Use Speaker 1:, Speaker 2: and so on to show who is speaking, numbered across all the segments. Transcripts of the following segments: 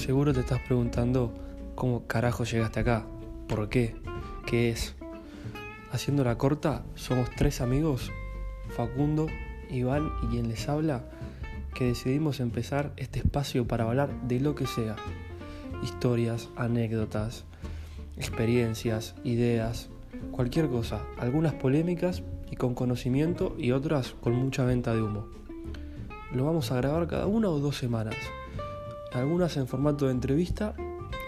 Speaker 1: Seguro te estás preguntando cómo carajo llegaste acá, por qué, qué es. Haciendo la corta, somos tres amigos, Facundo, Iván y quien les habla, que decidimos empezar este espacio para hablar de lo que sea. Historias, anécdotas, experiencias, ideas, cualquier cosa, algunas polémicas y con conocimiento y otras con mucha venta de humo. Lo vamos a grabar cada una o dos semanas, algunas en formato de entrevista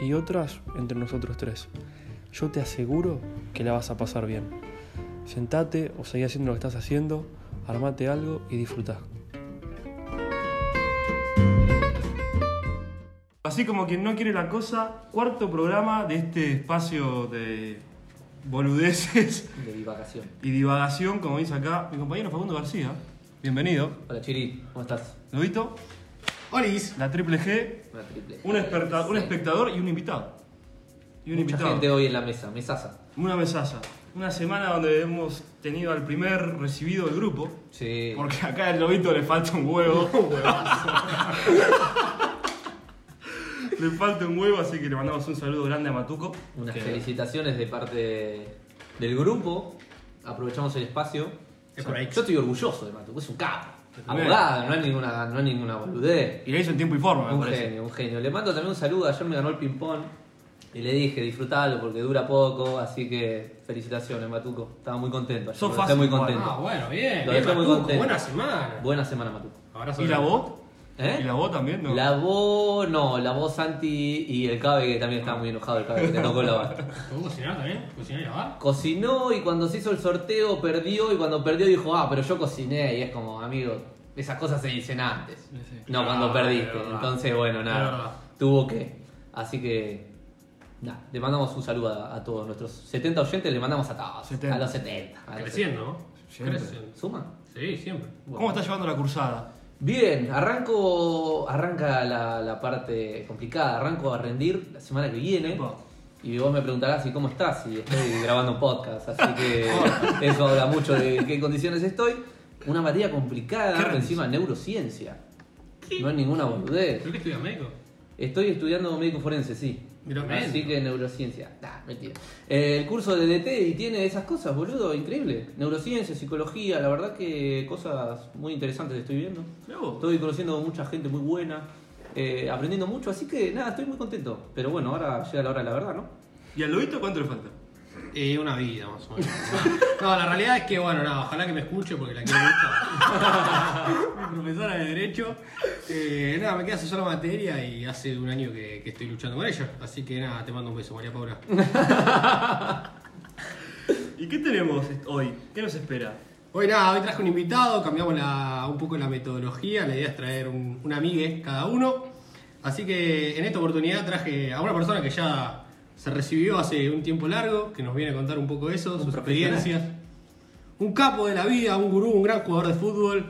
Speaker 1: y otras entre nosotros tres. Yo te aseguro que la vas a pasar bien. Sentate o seguí haciendo lo que estás haciendo, armate algo y disfruta. Así como quien no quiere la cosa, cuarto programa de este espacio de boludeces
Speaker 2: De divagación.
Speaker 1: y divagación, como dice acá mi compañero Facundo García. Bienvenido.
Speaker 2: Hola Chiri, ¿cómo estás?
Speaker 1: Lobito,
Speaker 3: Olis.
Speaker 1: la triple G,
Speaker 2: Una triple.
Speaker 1: un, esperta- un espectador y un invitado. Y un
Speaker 2: Mucha
Speaker 1: invitado.
Speaker 2: gente hoy en la mesa, mesaza.
Speaker 1: Una mesaza. Una semana donde hemos tenido al primer recibido del grupo.
Speaker 2: Sí.
Speaker 1: Porque acá al lobito le falta un huevo. le falta un huevo, así que le mandamos un saludo grande a Matuco.
Speaker 2: Unas
Speaker 1: Que-
Speaker 2: felicitaciones de parte del grupo. Aprovechamos el espacio.
Speaker 3: Es por ahí.
Speaker 2: Yo estoy orgulloso de Matuco, es un capo. Abogado, no es ninguna, no es ninguna boludez.
Speaker 1: Y le hizo en tiempo y forma, me
Speaker 2: Un
Speaker 1: parece.
Speaker 2: genio, un genio. Le mando también un saludo. Ayer me ganó el ping-pong. Y le dije, disfrutalo porque dura poco. Así que felicitaciones, Matuco. Estaba muy contento. ayer,
Speaker 1: Sos
Speaker 2: estoy
Speaker 1: fácil
Speaker 2: muy contento.
Speaker 3: Ah, bueno, bien.
Speaker 2: Lo
Speaker 3: bien,
Speaker 2: dejé muy
Speaker 3: Matuco,
Speaker 2: contento.
Speaker 3: Buena semana.
Speaker 2: Buena semana, Matuco.
Speaker 3: Abrazo
Speaker 1: ¿Y la
Speaker 3: grande.
Speaker 1: voz?
Speaker 2: ¿Eh?
Speaker 1: ¿Y la voz también? No.
Speaker 2: La voz, no, la voz Santi y el Cabe que también estaba muy enojado, el Cabe que te tocó la voz.
Speaker 3: ¿Puedo cocinar también? ¿Cocinar y lavar?
Speaker 2: Cocinó y cuando se hizo el sorteo perdió y cuando perdió dijo, ah, pero yo cociné y es como, amigo, esas cosas se dicen antes.
Speaker 1: Sí.
Speaker 2: No, cuando
Speaker 3: Ah,
Speaker 2: perdiste. Entonces, bueno, nada, tuvo que. Así que, nada, le mandamos un saludo a, a todos nuestros 70 oyentes, le mandamos a todos.
Speaker 1: 70.
Speaker 2: A los 70. a los
Speaker 3: Creciendo, ¿no?
Speaker 2: 70. ¿Suma?
Speaker 3: Sí, siempre.
Speaker 1: ¿Cómo está llevando la cursada?
Speaker 2: Bien, arranco, arranca la, la parte complicada, arranco a rendir la semana que viene. Y vos me preguntarás, ¿y cómo estás? Y estoy grabando un podcast, así que eso habla mucho de qué condiciones estoy. Una materia complicada,
Speaker 1: ¿Qué
Speaker 2: encima neurociencia. No es ninguna boludez.
Speaker 3: ¿Pero qué estudias médico?
Speaker 2: Estoy estudiando médico forense, sí. Así
Speaker 3: bien.
Speaker 2: que neurociencia. Nah, mentira. Eh, el curso de DT y tiene esas cosas, boludo, increíble. Neurociencia, psicología, la verdad que cosas muy interesantes estoy viendo. Estoy conociendo mucha gente muy buena, eh, aprendiendo mucho, así que nada, estoy muy contento. Pero bueno, ahora llega la hora de la verdad, ¿no?
Speaker 1: ¿Y al lobito cuánto le falta?
Speaker 3: Eh, una vida, más o menos. No, la realidad es que, bueno, nada, ojalá que me escuche porque la quiero mucho. Mi profesora de Derecho. Eh, nada, me queda hacer sola materia y hace un año que, que estoy luchando con ella. Así que nada, te mando un beso, María Paula.
Speaker 1: ¿Y qué tenemos hoy? ¿Qué nos espera?
Speaker 3: Hoy nada, hoy traje un invitado, cambiamos la- un poco la metodología, la idea es traer un, un amigue cada uno. Así que en esta oportunidad traje a una persona que ya se recibió hace un tiempo largo, que nos viene a contar un poco eso, sus experiencias. Un capo de la vida, un gurú, un gran jugador de fútbol,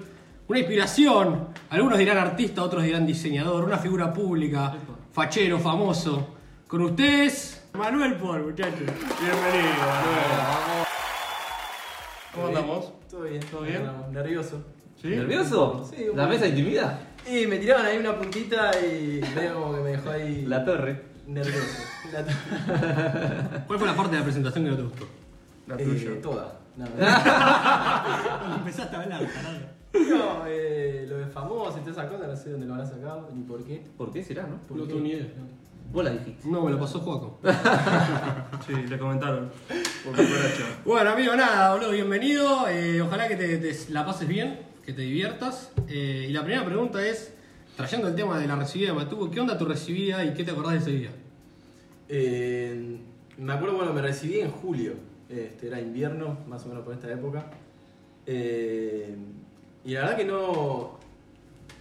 Speaker 3: una inspiración. Algunos dirán artista, otros dirán diseñador, una figura pública, fachero, famoso. Con ustedes, Manuel Paul, muchachos.
Speaker 1: Bienvenido, Manuel. ¿Cómo andamos?
Speaker 4: Todo bien,
Speaker 1: ¿Todo bien?
Speaker 4: Nervioso.
Speaker 1: ¿Sí?
Speaker 2: ¿Nervioso?
Speaker 4: Sí,
Speaker 2: ¿La mesa intimida?
Speaker 4: Y me tiraban ahí una puntita y como que me dejó ahí
Speaker 2: La torre.
Speaker 4: Nervioso. La
Speaker 3: ¿Cuál fue la parte de la presentación que no te gustó?
Speaker 1: La
Speaker 4: Eh,
Speaker 1: tuya.
Speaker 4: toda. No,
Speaker 3: Cuando empezaste a hablar,
Speaker 4: no eh, lo de famoso y todas esas cosas, no sé dónde lo habrá sacado ni por qué.
Speaker 2: ¿Por qué será, no?
Speaker 4: ¿Por
Speaker 3: No tengo ni idea.
Speaker 2: Vos la dijiste.
Speaker 3: No, me lo pasó Juaco.
Speaker 1: Sí, le comentaron.
Speaker 3: Bueno, amigo, nada, boludo, bienvenido. Eh, ojalá que te, te la pases bien, que te diviertas. Eh, y la primera pregunta es, trayendo el tema de la recibida de Matuco, ¿qué onda tu recibida y qué te acordás de ese día?
Speaker 4: Eh, me acuerdo, bueno, me recibí en julio. Este, era invierno, más o menos por esta época. Eh, y la verdad que no.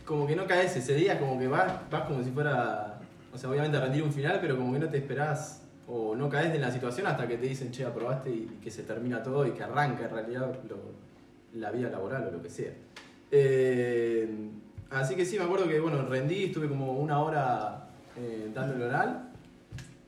Speaker 4: Como que no caes ese día, como que vas, vas como si fuera. O sea, obviamente a rendir un final, pero como que no te esperás o no caes en la situación hasta que te dicen, che, aprobaste y que se termina todo y que arranca en realidad la vida laboral o lo que sea. Eh, así que sí, me acuerdo que, bueno, rendí, estuve como una hora eh, dando el oral.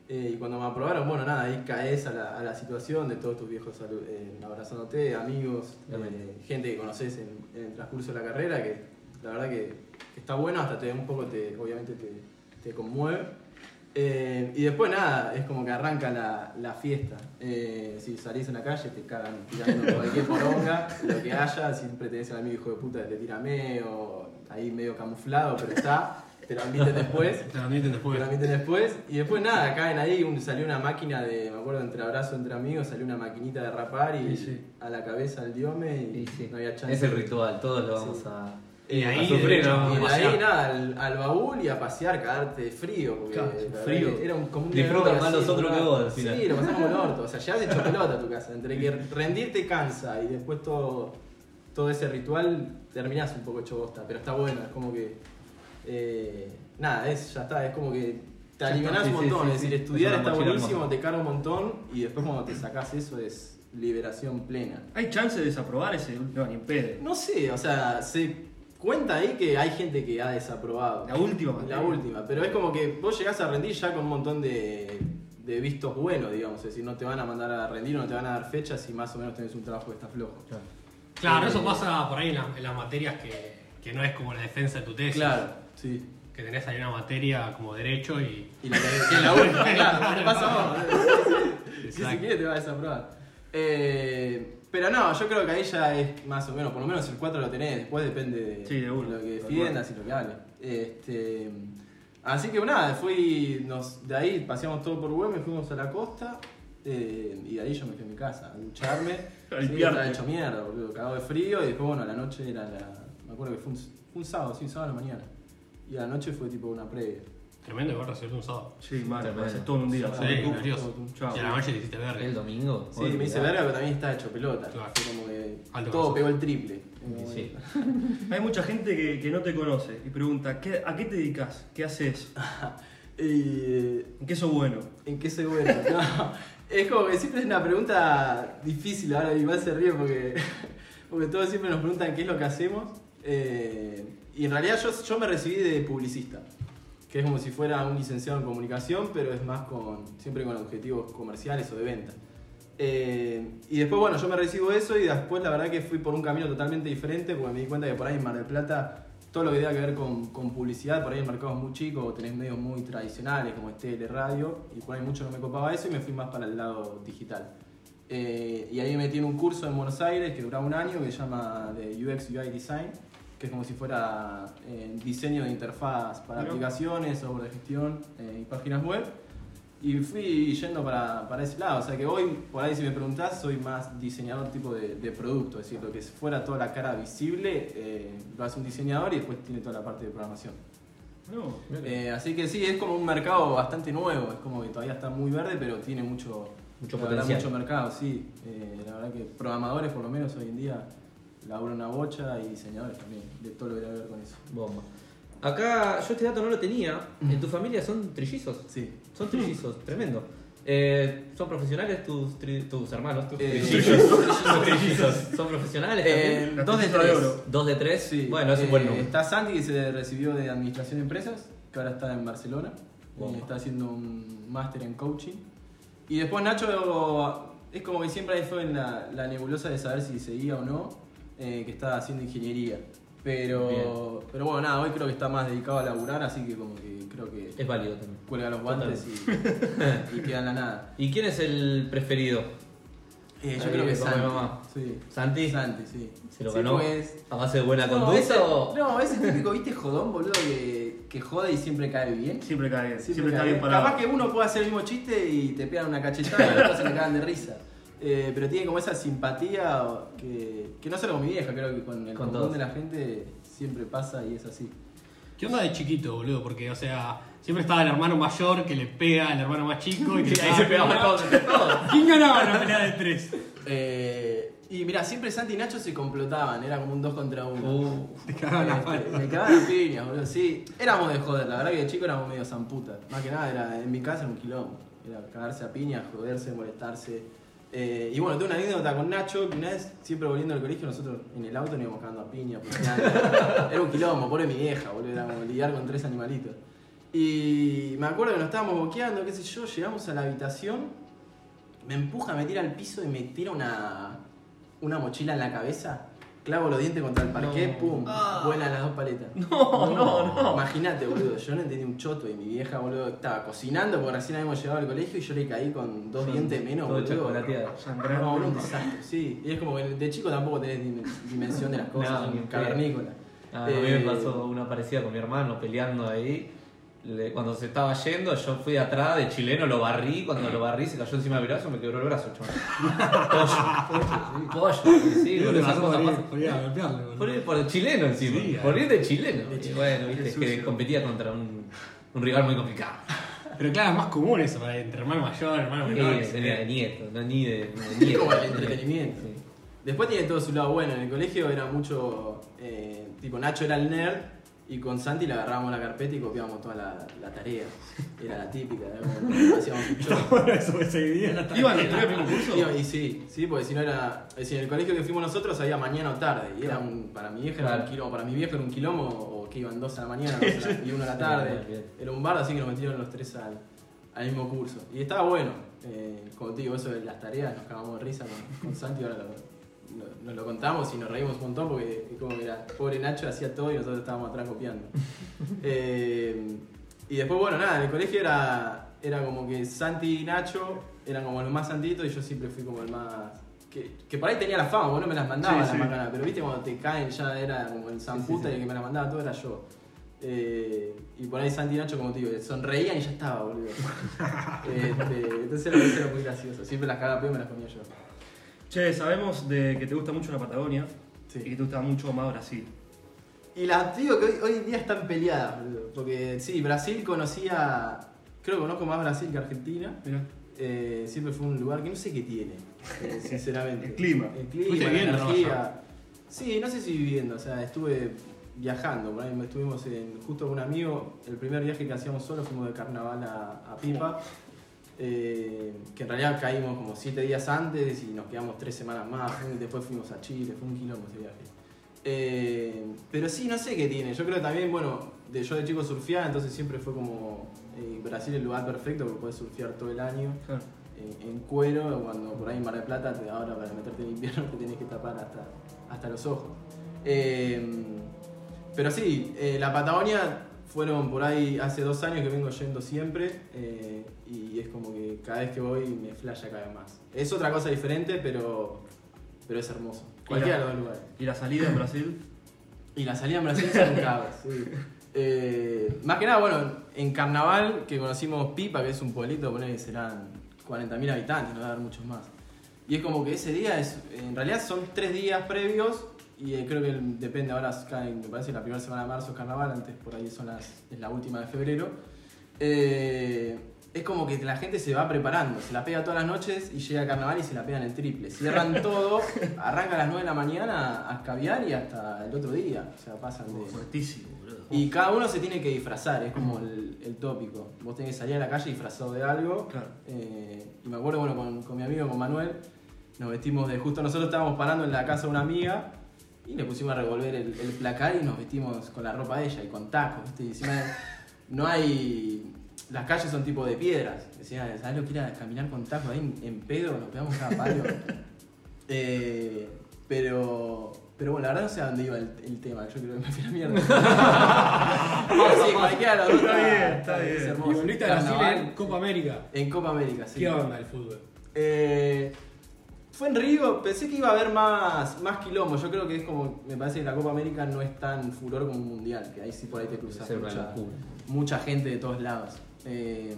Speaker 4: Eh, y cuando me aprobaron, bueno, nada, ahí caes a la, a la situación de todos tus viejos eh, abrazándote, amigos, eh, gente que conoces en, en el transcurso de la carrera, que la verdad que, que está bueno, hasta te un poco te, obviamente te, te conmueve. Eh, y después nada, es como que arranca la, la fiesta. Si salís en la calle te cagan tirando cualquier poronga, lo que haya, siempre tenés al amigo hijo de puta que te tira medio, ahí medio camuflado, pero está, te lo admiten después.
Speaker 3: Te lo admiten
Speaker 4: Te
Speaker 3: después.
Speaker 4: lo admiten después. Y después nada, caen ahí, un- salió una máquina de, me acuerdo, entre abrazo entre amigos, salió una maquinita de rapar y
Speaker 1: Sí, sí.
Speaker 4: a la cabeza el diome y,
Speaker 2: sí,
Speaker 4: no había chance.
Speaker 2: es el ritual, todos lo vamos
Speaker 4: Sí.
Speaker 2: a,
Speaker 3: Y
Speaker 2: a
Speaker 3: ahí,
Speaker 2: sufrir,
Speaker 3: de hecho,
Speaker 2: ¿no?
Speaker 4: Y de ahí nada, al, al baúl y a pasear, cagarte de frío. Porque
Speaker 1: Claro, frío.
Speaker 4: Era un, como un
Speaker 2: Disfrutan más nosotros
Speaker 4: ¿verdad?
Speaker 2: que vos, al final.
Speaker 4: Sí, lo pasamos el orto. O sea, llegás hecho pelota a tu casa. Entre que rendirte cansa y después todo, todo ese ritual, terminás un poco hecho bosta. Pero está bueno, es como que. eh, nada, es, ya está, es como que te alivianás un montón. es decir, estudiar está buenísimo, te carga un montón y después cuando te sacás eso es liberación plena.
Speaker 1: ¿Hay chance de desaprobar ese? No, ni en pedo.
Speaker 4: No sé, o sea, se cuenta ahí que hay gente que ha desaprobado.
Speaker 1: La última
Speaker 4: La última, pero es como que vos llegás a rendir ya con un montón de, de vistos buenos, digamos. Es decir, no te van a mandar a rendir, no te van a dar fechas y más o menos tenés un trabajo que está flojo.
Speaker 3: Claro,
Speaker 4: Eh,
Speaker 3: eso pasa por ahí en, la- en las materias que, que no es como la defensa de tu tesis.
Speaker 4: Claro, sí.
Speaker 3: Que tenés ahí una materia como derecho y.
Speaker 4: Y la que es la última, claro, te pasa. Si se quiere te va a desaprobar. Eh, pero no, yo creo que ahí ya es más o menos, por lo menos el 4 lo tenés, después depende de,
Speaker 1: Sí, de uno,
Speaker 4: lo que defiendas y lo que hables. Este, así que nada, fui, nos, de ahí paseamos todo por Güemes, fuimos a la costa eh, y de ahí yo me fui a mi casa a ducharme.
Speaker 1: A
Speaker 4: sí, estaba hecho mierda, boludo, cagado de frío y después bueno, a la noche era la, me acuerdo que fue un, fue un sábado, sí, un sábado a la mañana. Y a la noche fue tipo una previa.
Speaker 3: Tremendo igual recibir un sábado.
Speaker 1: Sí, mal,
Speaker 2: Tremendo.
Speaker 1: haces todo en un día.
Speaker 4: Sí,
Speaker 3: Sí,
Speaker 1: chao.
Speaker 3: Y a la noche te hiciste
Speaker 2: ¿El
Speaker 3: verga.
Speaker 2: domingo?
Speaker 4: Sí, me hice verga, pero también estaba hecho pelota.
Speaker 3: Claro.
Speaker 4: Fue como que
Speaker 3: Alto
Speaker 4: todo pegó el triple.
Speaker 2: Sí.
Speaker 1: Hay mucha gente que, que no te conoce y pregunta, ¿qué, ¿a qué te dedicas? ¿Qué haces?
Speaker 4: Y,
Speaker 1: ¿En qué sos bueno?
Speaker 4: ¿En qué soy bueno? No, es como que siempre es una pregunta difícil. Ahora igual se ríe porque, porque todos siempre nos preguntan qué es lo que hacemos. Eh, y en realidad yo, yo me recibí de publicista, que es como si fuera un licenciado en comunicación, pero es más con siempre con objetivos comerciales o de venta. Eh, y después, bueno, yo me recibo eso y después la verdad que fui por un camino totalmente diferente porque me di cuenta que por ahí en Mar del Plata todo lo que tenga que ver con, con publicidad, por ahí el mercado es muy chico, tenés medios muy tradicionales como tele, radio, y por ahí mucho no me copaba eso y me fui más para el lado digital. Eh, y ahí me metí en un curso en Buenos Aires que duraba un año que se llama de UX UI Design, que es como si fuera eh, diseño de interfaz para aplicaciones, software de gestión eh, y páginas web. Y fui yendo para, para ese lado, o sea que hoy, por ahí si me preguntás, soy más diseñador tipo de, de producto, es decir, lo que fuera toda la cara visible, eh, lo hace un diseñador y después tiene toda la parte de programación.
Speaker 1: No.
Speaker 4: Eh, así que sí, es como un mercado bastante nuevo, es como que todavía está muy verde, pero tiene mucho,
Speaker 2: Mucho
Speaker 4: la verdad,
Speaker 2: potencial.
Speaker 4: mucho mercado, sí. Eh, la verdad que programadores por lo menos hoy en día laburan una bocha y diseñadores también, de todo lo que tiene que ver con eso.
Speaker 2: Bomba. Acá, yo este dato no lo tenía. ¿En tu familia son trillizos?
Speaker 4: Sí.
Speaker 2: Son trillizos, tremendo. Eh, ¿Son profesionales tus, tri- tus hermanos? Tus
Speaker 4: Eh,
Speaker 2: trillizos. Tus trillizos. ¿Son profesionales
Speaker 4: Eh,
Speaker 2: también?
Speaker 1: Dos de
Speaker 4: tres.
Speaker 2: ¿Dos de tres?
Speaker 4: Sí.
Speaker 2: Bueno, es un
Speaker 4: eh,
Speaker 2: buen número.
Speaker 4: Está Santi que se recibió de Administración de Empresas, que ahora está en Barcelona.
Speaker 2: Bomba.
Speaker 4: Eh, está haciendo un máster en coaching. Y después Nacho es como que siempre ahí fue en la, la nebulosa de saber si seguía o no, eh, que está haciendo ingeniería. Pero, pero bueno, nada, hoy creo que está más dedicado a laburar, así que como que que
Speaker 2: Es válido también.
Speaker 4: cuelga los guantes y, y queda en la nada.
Speaker 2: ¿Y quién es el preferido?
Speaker 4: Eh, yo
Speaker 2: Ahí,
Speaker 4: creo que Santi.
Speaker 2: mamá.
Speaker 4: Sí.
Speaker 2: ¿Santi?
Speaker 4: Santi, sí.
Speaker 2: ¿Se lo
Speaker 4: Sí,
Speaker 2: ganó
Speaker 4: pues,
Speaker 2: a base de buena
Speaker 4: no,
Speaker 2: conducta
Speaker 4: ese,
Speaker 2: o...?
Speaker 4: no, ese típico, viste, jodón, boludo, que, que jode y siempre cae bien.
Speaker 1: Siempre cae bien.
Speaker 4: Siempre,
Speaker 1: Siempre, está
Speaker 4: cae
Speaker 1: bien parado.
Speaker 4: Capaz que uno puede hacer el mismo chiste y te pegan una cachetada y otros se le cagan de risa. Eh, pero tiene como esa simpatía que, que no solo con mi vieja, creo que con el
Speaker 2: Con
Speaker 4: común
Speaker 2: todos.
Speaker 4: de la gente siempre pasa y es así.
Speaker 3: ¿Qué onda de chiquito, boludo? Porque, o sea, siempre estaba el hermano mayor que le pega al hermano más chico y que
Speaker 2: Ahí se pegaban todos entre todos.
Speaker 3: ¿Quién ganaba la pelea de tres?
Speaker 4: Eh, y mira, siempre Santi y Nacho se complotaban, era como un dos contra uno.
Speaker 2: Uh,
Speaker 3: Te cagaban
Speaker 4: Este, me cagaban las piñas, boludo. Sí, éramos de joder, la verdad que de chico éramos medio zamputas. Más que nada, era, en mi casa era un quilombo. Era cagarse a piñas, joderse, molestarse. Eh, y bueno, tengo una anécdota con Nacho, que una vez, siempre volviendo al colegio, nosotros en el auto nos íbamos cagando a piña. Era un quilombo, pobre mi vieja, boludo, era como lidiar con tres animalitos. Y me acuerdo que nos estábamos boqueando, qué sé yo, llegamos a la habitación, me empuja, me tira al piso y me tira una, una mochila en la cabeza. Clavo los dientes contra el parqué,
Speaker 2: No.
Speaker 4: pum,
Speaker 2: Ah.
Speaker 4: vuelan las dos paletas.
Speaker 2: No, no, no.
Speaker 4: Imagínate, boludo, yo no entendí un choto y mi vieja, boludo, estaba cocinando porque recién habíamos llegado al colegio y yo le caí con dos dientes menos,
Speaker 2: Todo
Speaker 4: boludo. No, boludo, un desastre, sí. Y es como que de chico tampoco tenés dim- dimensión de las cosas,
Speaker 2: No,
Speaker 4: cavernícola.
Speaker 2: Ah, a mí me
Speaker 4: Eh,
Speaker 2: pasó una parecida con mi hermano peleando ahí. Le- cuando se estaba yendo, yo fui atrás de chileno, lo barrí. Cuando lo barrí, se cayó encima del brazo me quebró el brazo, chaval. Pollo. Pollo, sí, sí, por esas cosas. Por el chileno encima.
Speaker 3: Sí,
Speaker 2: por ir de chileno.
Speaker 4: De chileno.
Speaker 2: bueno, viste, es que competía contra un, un rival muy complicado.
Speaker 3: Pero claro, es más común eso para entre hermano mayor, hermano menor.
Speaker 2: Eh, tenía de nieto, no ni de, de nieto.
Speaker 4: como el entretenimiento.
Speaker 2: Sí.
Speaker 4: Después tiene todo su lado bueno. En el colegio era mucho. eh, tipo, Nacho era el nerd y con Santi le agarrábamos la carpeta y copiábamos toda la, la tarea. Era la típica, era como hacíamos un show.
Speaker 3: Bueno, eso ese día la
Speaker 1: ¿Iban a estudiar el mismo curso?
Speaker 4: Iba- Y sí, sí, porque si no era. Es decir, en el colegio que fuimos nosotros había mañana o tarde. Y era un, para mi vieja era
Speaker 2: Claro.
Speaker 4: un quilombo. Para mi viejo era un quilombo, o que iban dos a la mañana dos a la- y uno a la tarde.
Speaker 2: Bien.
Speaker 4: Era un bar, así que nos metieron los tres al, al mismo curso. Y estaba bueno. Eh, como te digo, eso de las tareas, nos cagamos de risa con, con Santi, ahora lo, nos lo contamos y nos reímos un montón porque es como que era, pobre Nacho hacía todo y nosotros estábamos atrás copiando. Eh, y después, bueno, nada, en el colegio era, era como que Santi y Nacho eran como los más santitos y yo siempre fui como el más... Que, que por ahí tenía la fama, vos no me las mandaba
Speaker 1: Sí,
Speaker 4: las
Speaker 1: sí.
Speaker 4: macanas, pero viste cuando te caen ya era como el San
Speaker 2: Sí,
Speaker 4: y el que me las mandaba todo era yo. Eh, y por ahí Santi y Nacho, como te digo, sonreían y ya estaba, boludo. Este, entonces era, era muy gracioso. Siempre las cagaba pedo y me las comía yo.
Speaker 1: Che, sabemos de que te gusta mucho la Patagonia
Speaker 4: Sí.
Speaker 1: y que te gusta mucho más Brasil.
Speaker 4: Y las digo que hoy, hoy en día están peleadas, boludo. Porque sí, Brasil conocía. Creo que conozco más Brasil que Argentina. Eh, siempre fue un lugar que no sé qué tiene, eh, sinceramente.
Speaker 1: El clima.
Speaker 4: El clima, la energía. Sí, no sé si viviendo, o sea, estuve viajando. Por ahí estuvimos en, justo con un amigo. El primer viaje que hacíamos solo fuimos de carnaval a, a Pipa. Eh, que en realidad caímos como siete días antes y nos quedamos tres semanas más. Después fuimos a Chile, fue un quilombo ese viaje. Eh, pero sí, no sé qué tiene. Yo creo que también, bueno, de, yo de chico surfeaba, entonces siempre fue como eh, Brasil el lugar perfecto porque puedes surfear todo el año
Speaker 1: Claro.
Speaker 4: eh, en cuero, cuando por ahí en Mar del Plata, te, ahora para meterte en invierno te tenés que tapar hasta, hasta los ojos. Pero sí, la Patagonia fueron por ahí hace dos años que vengo yendo siempre y es como que cada vez que voy me flasha cada vez más. Es otra cosa diferente, pero, pero es hermoso. Cualquiera de los lugares.
Speaker 1: Y la salida en Brasil.
Speaker 4: Y la salida en Brasil es un caos, sí. Eh, más que nada, bueno, en Carnaval, que conocimos Pipa, que es un pueblito, ponele que serán 40.000 habitantes, no va a haber muchos más. Y es como que ese día, es, en realidad son tres días previos, y eh, creo que depende ahora, me parece la primera semana de marzo es Carnaval, antes por ahí son las, es la última de febrero. Eh, es como que la gente se va preparando, se la pega todas las noches y llega a carnaval y se la pegan el triple. Cierran todo, arranca a las 9 de la mañana a escabiar y hasta el otro día. O sea, pasan de.
Speaker 1: Fuertísimo, boludo.
Speaker 4: Y cada uno se tiene que disfrazar, es como el, el tópico. Vos tenés que salir a la calle disfrazado de algo.
Speaker 1: Claro.
Speaker 4: Eh, y me acuerdo, bueno, con, con mi amigo, con Manuel, nos vestimos de. Justo nosotros estábamos parando en la casa de una amiga y le pusimos a revolver el, el placar y nos vestimos con la ropa de ella y con tacos, ¿viste? Y encima no hay. Las calles son tipo de piedras. Decía, ¿sabes lo que era caminar con tacos ahí en, en pedo? Nos pegamos cada palo. Eh, pero. Pero bueno, la verdad no sé a dónde iba el, el tema, yo creo que me fui a la mierda. Sí, cualquiera
Speaker 1: Está bien, está
Speaker 4: es
Speaker 1: bien.
Speaker 4: hermoso.
Speaker 3: Y volviste a Brasil
Speaker 4: Carnaval
Speaker 3: en Copa América.
Speaker 4: en Copa América, sí.
Speaker 3: ¿Qué onda el fútbol?
Speaker 4: Eh, fue en Río, pensé que iba a haber más, más quilombo. Yo creo que es como, me parece que la Copa América no es tan furor como un mundial, que ahí sí por ahí te cruzas mucha gente de todos lados. Eh,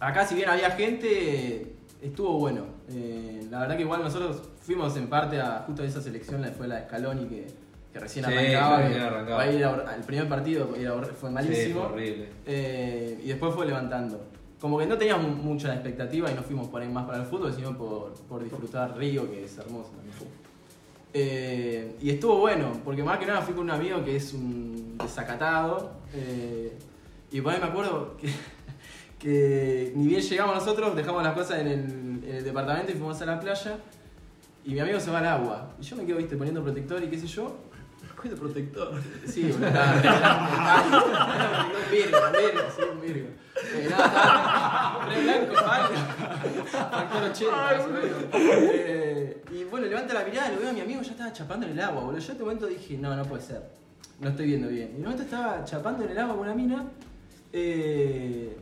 Speaker 4: acá si bien había gente, estuvo bueno. Eh, la verdad que igual nosotros fuimos en parte a justo a esa selección, la fue la de Scaloni que, que recién
Speaker 2: Sí,
Speaker 4: arrancaba.
Speaker 2: recién
Speaker 4: que
Speaker 2: arrancaba.
Speaker 4: ahí era- el primer partido fue
Speaker 2: Sí,
Speaker 4: malísimo.
Speaker 2: fue horrible.
Speaker 4: Eh, y después fue levantando. Como que no teníamos mucha expectativa y no fuimos por ahí más para el fútbol, sino por, por disfrutar Río, que es hermoso también. Eh, y estuvo bueno, porque más que nada fui con un amigo que es un desacatado. eh, y por ahí me acuerdo que, que ni bien llegamos nosotros, dejamos las cosas en el, en el departamento y fuimos a la playa. Y mi amigo se va al agua. Y yo me quedo, viste, poniendo protector y qué sé yo.
Speaker 2: ¿Cuál es protector?
Speaker 4: Sí, estaba- estaba- un virgo, un virgo, sí, un virgo. Eh, nada, re blanco, pálido. Factor 80, más o menos. Eh, y bueno, levanta la mirada, lo veo a mi amigo, ya estaba chapando en el agua, boludo. Yo en este momento dije, no, no puede ser. No estoy viendo bien. Y en un momento estaba chapando en el agua con una mina. Eh,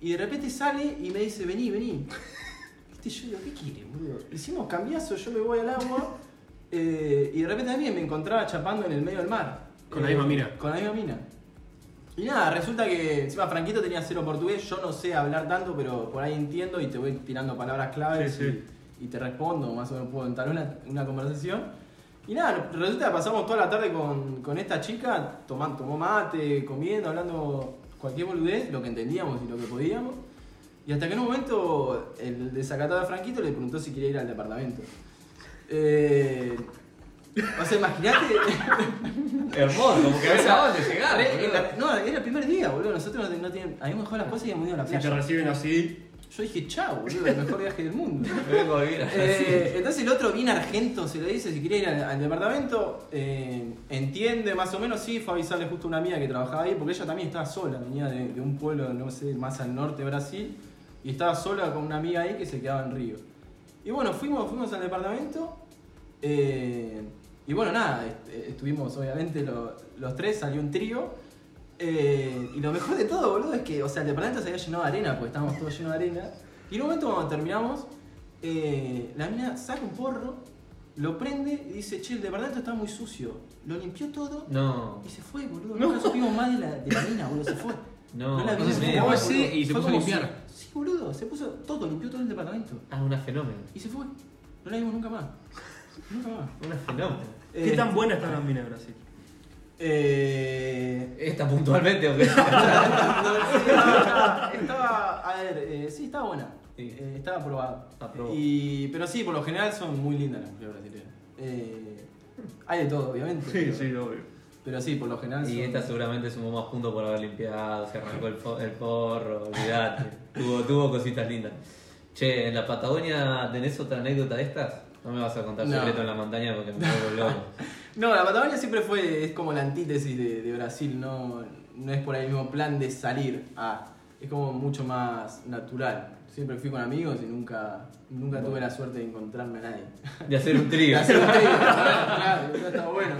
Speaker 4: y de repente sale y me dice, vení, vení. Viste, yo digo, ¿qué quiere, boludo? Hicimos cambiazo, yo me voy al agua. eh, y de repente también me encontraba chapando en el medio del mar.
Speaker 3: Con la misma mina.
Speaker 4: Con la misma mina. Y nada, resulta que encima Franquito tenía cero portugués, yo no sé hablar tanto, pero por ahí entiendo y te voy tirando palabras claves
Speaker 1: Sí, sí.
Speaker 4: Y, y te respondo, más o menos puedo entablar una, una conversación. Y nada, resulta que pasamos toda la tarde con, con esta chica, tomando, tomó mate, comiendo, hablando cualquier boludez, lo que entendíamos y lo que podíamos. Y hasta que en un momento el desacatado de Franquito le preguntó si quería ir al departamento. Eh, o sea, imagínate.
Speaker 2: Hermoso, como que acaban de llegar.
Speaker 4: No, era el primer día, boludo. Nosotros no, no teníamos- habíamos dejado las cosas y habíamos ido a la
Speaker 3: Si te
Speaker 4: playa.
Speaker 3: reciben así.
Speaker 4: Yo dije, chao, boludo, el mejor viaje del mundo.
Speaker 2: Me vengo a vivir.
Speaker 4: Eh, entonces el otro viene argento, se le dice si quiere ir al, al departamento, eh, entiende más o menos, sí, fue a avisarle justo a una amiga que trabajaba ahí, porque ella también estaba sola, venía de, de un pueblo, no sé, más al norte de Brasil, y estaba sola con una amiga ahí que se quedaba en Río. Y bueno, fuimos, fuimos al departamento, eh, y bueno, nada, est- estuvimos obviamente lo- los tres, salió un trío, eh, y lo mejor de todo, boludo, es que, o sea, el departamento se había llenado de arena, porque estábamos todos llenos de arena. Y en un momento cuando terminamos, eh, la mina saca un porro, lo prende y dice, che, el departamento está muy sucio. Lo limpió todo
Speaker 2: No,
Speaker 4: y se fue, boludo. No, supimos más de la, de la mina, boludo, se fue.
Speaker 2: no,
Speaker 4: la
Speaker 2: no
Speaker 4: vimos,
Speaker 2: se
Speaker 4: boludo.
Speaker 3: y se
Speaker 4: Fue
Speaker 3: puso a
Speaker 4: como
Speaker 3: limpiar.
Speaker 4: si- Sí, boludo, se puso todo, limpió todo el departamento.
Speaker 2: Ah, una fenómeno.
Speaker 4: Y se fue. No la vimos nunca más. Nunca más.
Speaker 2: Una fenómeno.
Speaker 1: ¿Qué
Speaker 4: Eh,
Speaker 1: tan buena está la mina de Brasil?
Speaker 4: Eh,
Speaker 2: Esta puntualmente, aunque
Speaker 4: estaba, estaba- a ver, eh, sí, estaba buena.
Speaker 2: Sí.
Speaker 4: Eh, estaba aprobada. Y, pero sí, por lo general son muy lindas las mujeres brasileñas. Eh, hay de todo, obviamente. pero,
Speaker 1: obvio.
Speaker 4: pero sí, por lo general
Speaker 2: Y
Speaker 4: son-
Speaker 2: esta seguramente sumó más puntos por haber limpiado, se arrancó el, el porro, olvidate. tuvo, tuvo cositas lindas. Che, ¿en la Patagonia tenés otra anécdota de estas? No me vas a contar
Speaker 4: No.
Speaker 2: secreto en la montaña porque me vuelvo loco.
Speaker 4: No, la Patagonia siempre fue, es como la antítesis de, de Brasil, no, no es por ahí el mismo plan de salir a, es como mucho más natural. Siempre fui con amigos y nunca, nunca tuve la suerte de encontrarme a nadie.
Speaker 2: De hacer un
Speaker 4: De
Speaker 2: trío.
Speaker 4: hacer un trío, claro, claro, está bueno.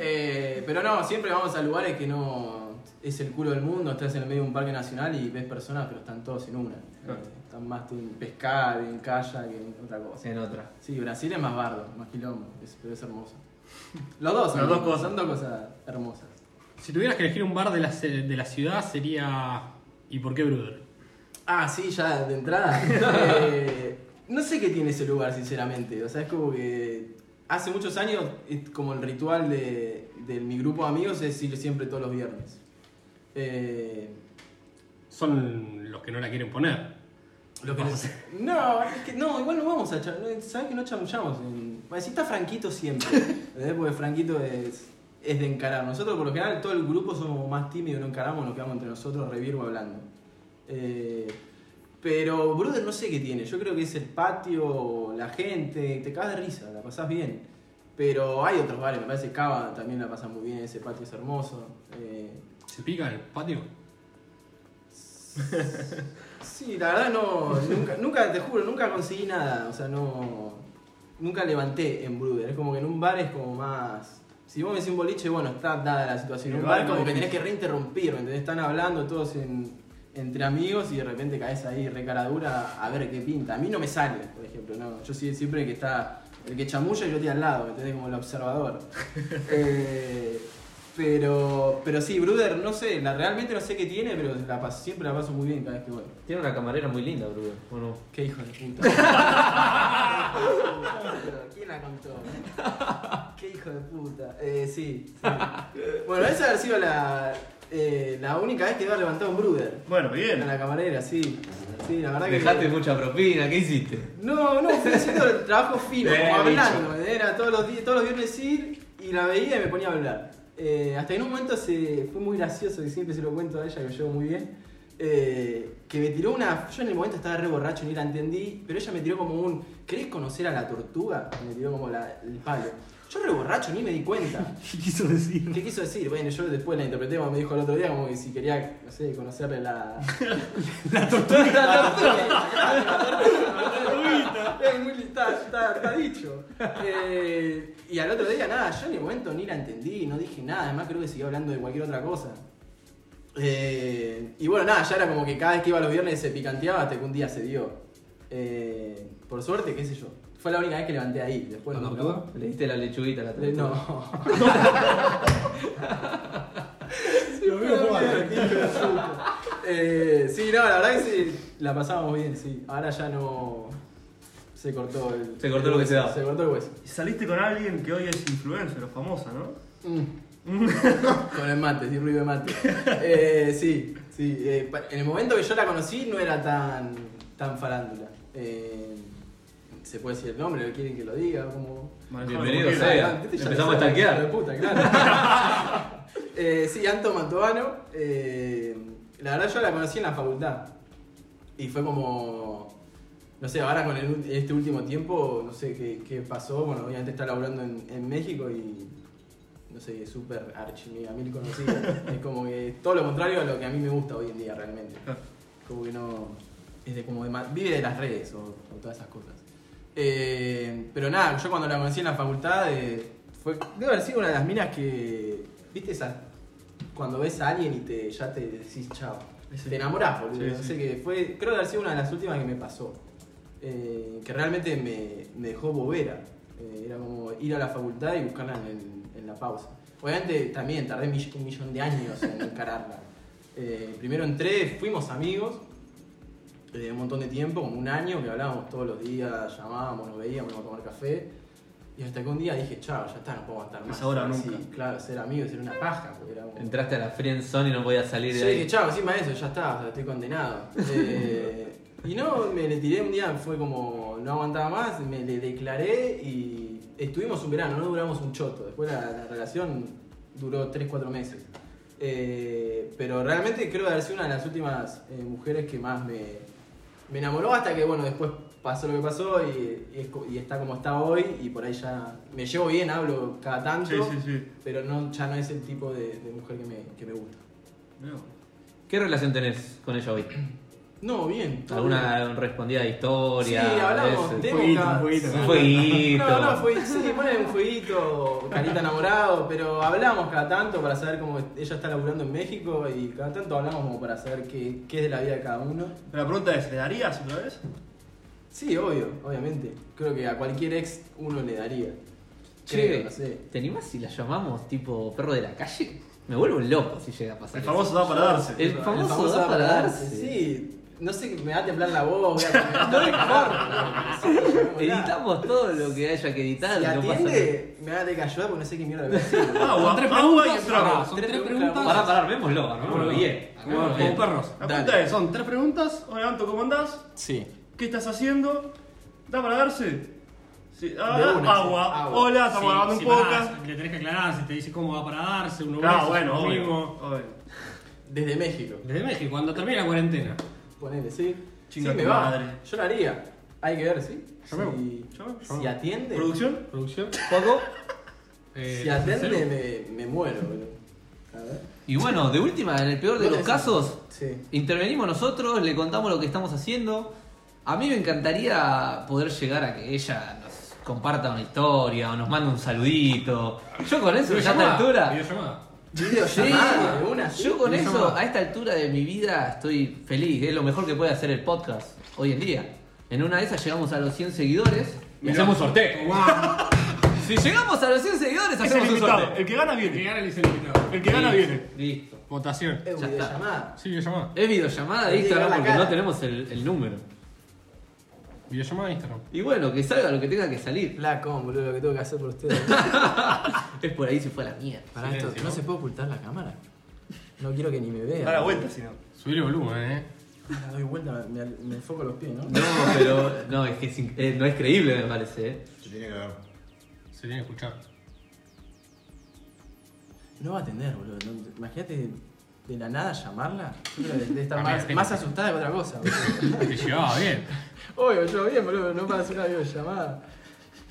Speaker 4: Eh, pero no, siempre vamos a lugares que no es el culo del mundo, estás en el medio de un parque nacional y ves personas, pero están todos en una. Eh, están más en pescar, en kayak, que en otra cosa.
Speaker 2: En otra.
Speaker 4: Sí, Brasil es más bardo, más quilombo, es- pero es hermoso. Los dos, son
Speaker 1: Las dos cosas.
Speaker 4: Son dos cosas hermosas.
Speaker 3: Si tuvieras que elegir un bar de la, ce- de la ciudad sería. ¿Y por qué Bruder?
Speaker 4: Ah, sí, ya de entrada. Eh, no sé qué tiene ese lugar, sinceramente. O sea, es como que hace muchos años, es como el ritual de, de mi grupo de amigos es ir siempre todos los viernes. Eh,
Speaker 3: Son los que no la quieren poner.
Speaker 4: Lo que no, es que no, igual no vamos a echar. ¿Sabes que no chamullamos? En, bueno, sí está Franquito siempre. Porque Franquito es, es de encarar. Nosotros, por lo general, todo el grupo somos más tímidos, no encaramos, nos quedamos entre nosotros, revirgo hablando. Eh, pero Brother no sé qué tiene. Yo creo que es el patio, la gente, te cagas de risa, la pasás bien. Pero hay otros bares, me parece que Cava también la pasa muy bien, ese patio es hermoso. Eh,
Speaker 3: ¿Se pica el patio?
Speaker 4: Sí, la verdad no, nunca, nunca, te juro, nunca conseguí nada, o sea, no, nunca levanté en Bruder, es como que en un bar es como más, si vos me decís un boliche, bueno, está dada la situación, en un bar como que tenés que reinterrumpir, ¿me entendés? Están hablando todos en- entre amigos y de repente caes ahí re cara dura a ver qué pinta, a mí no me sale, por ejemplo, no, yo siempre que está, el que chamulla yo estoy al lado, ¿me entendés? Como el observador. Eh, pero, pero sí, Bruder, no sé, la, realmente no sé qué tiene, pero la paso- siempre la paso muy bien cada vez que voy.
Speaker 2: Tiene una camarera muy linda, Bruder. ¿o no?
Speaker 4: Qué hijo de puta. ¿Quién la contó? Qué hijo de puta. Eh, sí, sí. Bueno, esa haber sido la, eh, la única vez que iba levantado un Bruder.
Speaker 1: Bueno,
Speaker 4: En
Speaker 1: bien.
Speaker 4: la camarera, sí. Sí, la verdad que.
Speaker 2: Dejaste mucha propina, ¿qué hiciste?
Speaker 4: No, no, fui haciendo el trabajo fino, como hablando. Era todos los, días, todos los viernes ir y la veía y me ponía a hablar. Eh, hasta que en un momento se, fue muy gracioso, y siempre se lo cuento a ella, que lo llevo muy bien. eh, que me tiró una. Yo en el momento estaba re borracho, ni la entendí, pero ella me tiró como un. ¿Querés conocer a la tortuga? Me tiró como la- el palo. Yo re borracho, ni me di cuenta.
Speaker 3: ¿Qué quiso decir?
Speaker 4: ¿Qué quiso decir? Bueno, yo después la interpreté como me dijo el otro día, como que si quería, no sé, conocerle la. la tortuga. La tortuga. Es muy está, está, está dicho. Eh, y al otro día, nada, yo en el momento ni la entendí, no dije nada, además creo que seguía hablando de cualquier otra cosa. Eh, y bueno, nada, ya era como que cada vez que iba los viernes se picanteaba hasta que un día se dio. Eh, por suerte, qué sé yo. Fue la única vez que levanté ahí. Después no,
Speaker 2: ¿No? Le diste la lechuguita a la tortuga.
Speaker 4: No.
Speaker 3: Lo jugar.
Speaker 4: Eh, sí, no, la verdad que sí, la pasamos bien, sí. Ahora ya no. Se cortó el.
Speaker 2: Se cortó lo que se daba.
Speaker 4: Se cortó el hueso.
Speaker 5: Y saliste con alguien que hoy es influencer o famosa, ¿no?
Speaker 4: Mm. Con el mate, sí, ruido de mate. Eh, sí, sí. eh, en el momento que yo la conocí no era tan, tan farándula. Eh, ¿Se puede decir el nombre? ¿Quieren que lo diga? Como...
Speaker 2: Bienvenido sea. Empezamos a
Speaker 4: puta, claro. Eh, sí, Anto Mantovano. eh, la verdad yo la conocí en la facultad. Y fue como... No sé, ahora con el- este último tiempo, no sé qué, qué pasó. Bueno, obviamente está laburando en, en México y... No sé, es súper archi mega mil conocida. es como que todo lo contrario a lo que a mí me gusta hoy en día realmente. Como que no... Es de como de vive de las redes o, o todas esas cosas. Eh, pero nada, yo cuando la conocí en la facultad, eh, fue, debe haber sido una de las minas que, viste, esa, cuando ves a alguien y te, ya te decís chao. Te enamorás, boludo.
Speaker 5: Sí,
Speaker 4: no
Speaker 5: sí.
Speaker 4: sé qué, fue, creo que haber sido una de las últimas que me pasó. Eh, que realmente me, me dejó bobera. Eh, era como ir a la facultad y buscarla en, en la pausa. Obviamente también tardé mill- un millón de años en encararla. Eh, primero entré, fuimos amigos, eh, un montón de tiempo, como un año, que hablábamos todos los días, llamábamos, nos veíamos, íbamos a tomar café. Y hasta que un día dije, chao, ya está, no puedo aguantar más.
Speaker 5: Es ahora o
Speaker 4: Sí,
Speaker 5: nunca.
Speaker 4: claro, ser amigos era una paja. porque era como-
Speaker 2: Entraste a la friend zone y no podías salir de
Speaker 4: yo dije,
Speaker 2: ahí.
Speaker 4: chao, encima de eso, ya está, o sea, estoy condenado. Eh, y no, me le tiré un día, fue como, no aguantaba más, me le declaré y estuvimos un verano, no duramos un choto. Después la, la relación duró 3-4 meses. Eh, pero realmente creo que haber sido una de las últimas eh, mujeres que más me, me enamoró hasta que, bueno, después pasó lo que pasó y, y es co- y está como está hoy y por ahí ya me llevo bien, hablo cada tanto,
Speaker 5: Sí, sí, sí.
Speaker 4: pero no, ya no es el tipo de, de mujer que me, que me gusta.
Speaker 2: ¿Qué relación tenés con ella hoy?
Speaker 4: No, bien.
Speaker 2: ¿Alguna respondida de historia?
Speaker 4: Sí, hablamos, tenemos
Speaker 3: fueguito,
Speaker 4: cada-
Speaker 3: fueguito.
Speaker 2: Un fueguito.
Speaker 4: No, no, fue, sí, ponen un fueguito, carita enamorado, pero hablamos cada tanto para saber cómo ella está laburando en México y cada tanto hablamos como para saber qué, qué es de la vida de cada uno.
Speaker 5: Pero la pregunta es, ¿le darías otra vez?
Speaker 4: Sí, obvio, obviamente. Creo que a cualquier ex uno le daría.
Speaker 2: Che,
Speaker 4: Creo, no sé.
Speaker 2: ¿te animás si la llamamos tipo perro de la calle? Me vuelvo loco si llega a pasar
Speaker 5: El
Speaker 2: eso.
Speaker 5: famoso da para darse.
Speaker 2: El famoso da para darse.
Speaker 4: Sí, no sé, me va a temblar la voz, voy a no importa. Sí.
Speaker 2: Editamos todo lo que haya que editar.
Speaker 4: Si
Speaker 2: no pasa nada.
Speaker 4: atiende, me va a tener que ayudar porque no sé qué mierda voy a decir.
Speaker 5: Agua,
Speaker 3: Son tres
Speaker 5: agua y
Speaker 3: preguntas,
Speaker 5: entramos.
Speaker 3: pará, son
Speaker 4: Tres preguntas.
Speaker 3: preguntas.
Speaker 2: Pará, pará, armémoslo, armémoslo bien.
Speaker 3: Como, perros.
Speaker 5: La pregunta es, son tres preguntas. Hola, Anto, ¿cómo andás?
Speaker 4: Sí.
Speaker 5: ¿Qué estás haciendo? ¿Da para darse? Sí. Ah,
Speaker 4: una, sí.
Speaker 5: agua.
Speaker 4: Agua.
Speaker 5: Hola, estamos grabando un
Speaker 3: si
Speaker 5: podcast.
Speaker 3: Le tenés que aclarar si te dice cómo va para darse, uno
Speaker 5: Claro,
Speaker 3: beso,
Speaker 5: bueno, obvio.
Speaker 4: Desde México.
Speaker 3: Desde México, cuando termine la cuarentena.
Speaker 4: Ponele, sí.
Speaker 5: Chinga
Speaker 4: sí, me
Speaker 5: tu
Speaker 4: va.
Speaker 5: madre.
Speaker 4: Yo lo haría. Hay que ver, ¿sí? Si, si atiende.
Speaker 5: ¿Producción?
Speaker 3: Producción.
Speaker 2: Poco.
Speaker 3: Eh,
Speaker 4: Si atiende,
Speaker 3: ¿cero?
Speaker 4: me, me muero, boludo. A ver.
Speaker 2: Y bueno, de última, en el peor de
Speaker 4: ¿Dónde
Speaker 2: los casos,
Speaker 4: Sí.
Speaker 2: intervenimos nosotros, le contamos lo que estamos haciendo. A mí me encantaría poder llegar a que ella nos comparta una historia o nos mande un saludito. Yo con eso, ya a esta
Speaker 3: Videollamada,
Speaker 2: altura.
Speaker 3: videollamada.
Speaker 2: Sí,
Speaker 4: Videollamada, de una, sí.
Speaker 2: yo con eso, a esta altura de mi vida, estoy feliz. Es lo mejor que puede hacer el podcast hoy en día. En una de esas llegamos a los 100 seguidores y hacemos sorteo.
Speaker 3: Guau.
Speaker 2: Si llegamos a los 100 seguidores,
Speaker 5: Es el
Speaker 2: hacemos un
Speaker 5: invitado.
Speaker 2: sorteo.
Speaker 5: El que gana
Speaker 3: El que
Speaker 5: viene.
Speaker 3: gana el invitado.
Speaker 5: El que gana
Speaker 2: Listo,
Speaker 5: viene.
Speaker 2: Listo.
Speaker 3: Votación.
Speaker 4: Es
Speaker 2: Ya está.
Speaker 4: videollamada.
Speaker 3: Sí, videollamada.
Speaker 2: Es videollamada de Instagram
Speaker 4: la
Speaker 2: porque
Speaker 4: cara.
Speaker 2: no tenemos el, el número.
Speaker 3: Videollamada de Instagram.
Speaker 2: Y bueno, que salga lo que tenga que salir.
Speaker 4: La com, boludo, lo que tengo que hacer por ustedes.
Speaker 2: Es por ahí si fue la mía.
Speaker 4: Para esto,
Speaker 3: Silencio,
Speaker 4: ¿no
Speaker 3: ¿no?
Speaker 4: se puede ocultar la cámara? No quiero que ni me vean.
Speaker 5: Da la vuelta, si no.
Speaker 3: Subir el volumen, eh.
Speaker 4: Ahora doy vuelta, me, me enfoco los pies, ¿no?
Speaker 2: No, pero no, es que es eh, no es creíble, me parece. ¿eh?
Speaker 6: Se tiene que ver.
Speaker 3: Se tiene que escuchar.
Speaker 4: No va a atender, boludo. No- imagínate de la nada llamarla. Yo creo que debe estar
Speaker 3: A
Speaker 4: más, más asustada que otra cosa. boludo.
Speaker 3: Te llevaba bien.
Speaker 4: Obvio, yo bien, boludo. No para hacer una videollamada.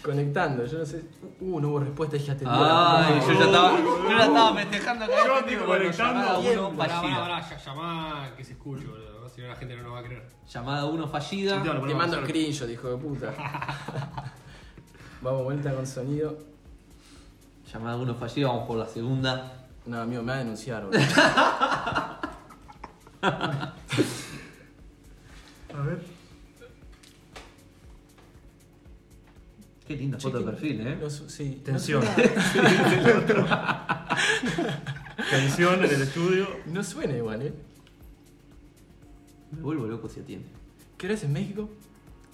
Speaker 4: conectando. Yo no sé. Uh, no hubo respuesta, dije atendí.
Speaker 2: Ay, yo ya estaba, yo ya estaba festejando acá.
Speaker 5: Yo, tipo, conectando.
Speaker 2: llamada
Speaker 4: Bien,
Speaker 2: uno
Speaker 3: Pará, pará,
Speaker 2: fallida.
Speaker 3: pará, ya- llamá que se escuche, boludo. Si no la gente no nos va a creer.
Speaker 2: Llamada 1 fallida.
Speaker 5: Te lo
Speaker 4: Te mando
Speaker 5: a
Speaker 4: el screenshot, hijo de puta. Vamos, vuelta con sonido.
Speaker 2: Llamada 1 fallida, vamos por la segunda.
Speaker 4: No, amigo, me va a denunciar, boludo.
Speaker 5: A ver.
Speaker 2: Qué linda foto de perfil, eh.
Speaker 4: No su- sí.
Speaker 5: Tensión. Tensión en el estudio.
Speaker 4: no suena igual, ¿eh?
Speaker 2: Me vuelvo loco si atiende.
Speaker 4: ¿Qué hora es en México?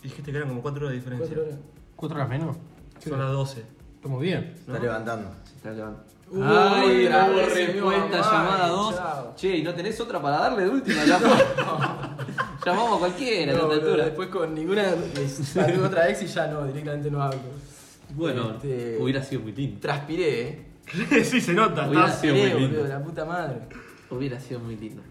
Speaker 5: Dijiste que eran como 4 horas de diferencia.
Speaker 4: ¿Cuatro horas?
Speaker 3: ¿Cuatro horas menos?
Speaker 5: Son las 12.
Speaker 3: Estamos bien.
Speaker 6: Está levantando.
Speaker 2: Se está levantando.
Speaker 4: Uy,
Speaker 2: Ay,
Speaker 4: vez,
Speaker 2: respuesta, llamada 2.
Speaker 4: chao.
Speaker 2: Che, ¿y no tenés otra para darle de última? Ya. Llamamos a cualquiera a
Speaker 4: No,
Speaker 2: esta
Speaker 4: boludo,
Speaker 2: altura.
Speaker 4: después con ninguna. salió otra ex y ya no, directamente no hablo.
Speaker 2: Bueno,
Speaker 4: Este-
Speaker 2: hubiera sido muy lindo.
Speaker 4: Transpiré, eh.
Speaker 5: sí, se nota.
Speaker 2: Hubiera sido muy lindo.
Speaker 4: boludo, la puta madre.
Speaker 2: Hubiera sido muy lindo.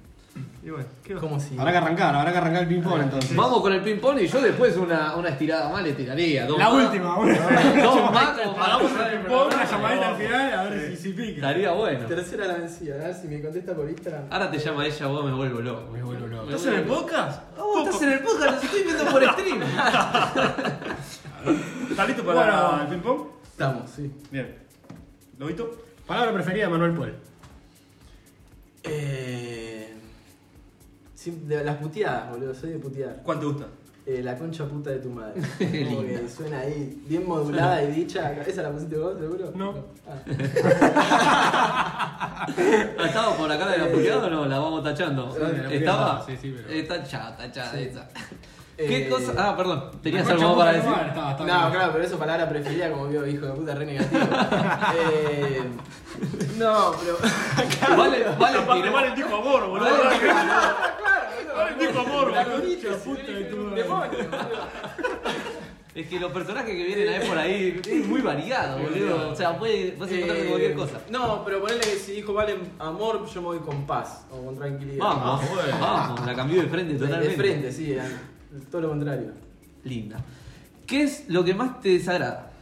Speaker 5: Y bueno, ¿qué va?
Speaker 4: ¿Cómo si?
Speaker 3: Habrá que arrancar, habrá que arrancar el ping-pong entonces.
Speaker 2: Vamos con el ping-pong y yo después una, una estirada más le tiraría. Dos
Speaker 3: La
Speaker 2: más.
Speaker 3: última, boludo.
Speaker 2: Dos más como
Speaker 3: el ping-pong, una llamadita al final, a ver si, si pica.
Speaker 2: Estaría bueno.
Speaker 4: Tercera la vencida, a ver si me contesta por Instagram.
Speaker 2: Ahora te llama ella, vos me vuelvo loco.
Speaker 3: Me vuelvo loco.
Speaker 5: ¿Estás en el podcast?
Speaker 2: Ah, vos estás en el podcast, los estoy viendo por stream.
Speaker 5: ¿Estás listo para
Speaker 3: Bueno.
Speaker 5: el ping-pong?
Speaker 4: Estamos, sí.
Speaker 5: Bien. ¿Lobito?
Speaker 3: Palabra preferida de Manuel Puel.
Speaker 4: Eh. Sí, de las puteadas, boludo, soy de putear.
Speaker 5: ¿Cuál te gusta?
Speaker 4: Eh, la concha puta de tu madre. Como que suena ahí, bien modulada y dicha. ¿Esa la pusiste vos, seguro?
Speaker 3: No.
Speaker 4: Ah.
Speaker 2: ¿Estaba por la cara de la puteada o no? La vamos tachando. ¿Estaba?
Speaker 3: sí, sí, pero-
Speaker 2: Está tachada, tachada
Speaker 4: Sí.
Speaker 2: esa. ¿Qué
Speaker 4: Eh,
Speaker 2: cosa? Ah, perdón. ¿Tenías algo más para decir?
Speaker 3: madre, estaba- estaba
Speaker 4: No,
Speaker 3: bien.
Speaker 4: claro, pero eso palabra preferida como vio hijo de puta re negativo. eh, no, pero.
Speaker 2: Vale, vale, tiró.
Speaker 5: Valen dijo amor, boludo.
Speaker 4: claro,
Speaker 5: Valen dijo amor, boludo.
Speaker 4: concha puta de tu demonio.
Speaker 2: Es que los personajes que vienen ahí por ahí es muy variado, boludo. O sea, puede, puedes encontrarte
Speaker 4: Eh,
Speaker 2: cualquier cosa.
Speaker 4: No, pero ponele que si dijo vale amor, yo me voy con paz o con tranquilidad.
Speaker 2: Vamos,
Speaker 5: Ah, bueno.
Speaker 2: vamos, la cambió de frente totalmente.
Speaker 4: De frente, sí, eh, todo lo contrario.
Speaker 2: Linda. ¿Qué es lo que más te desagrada?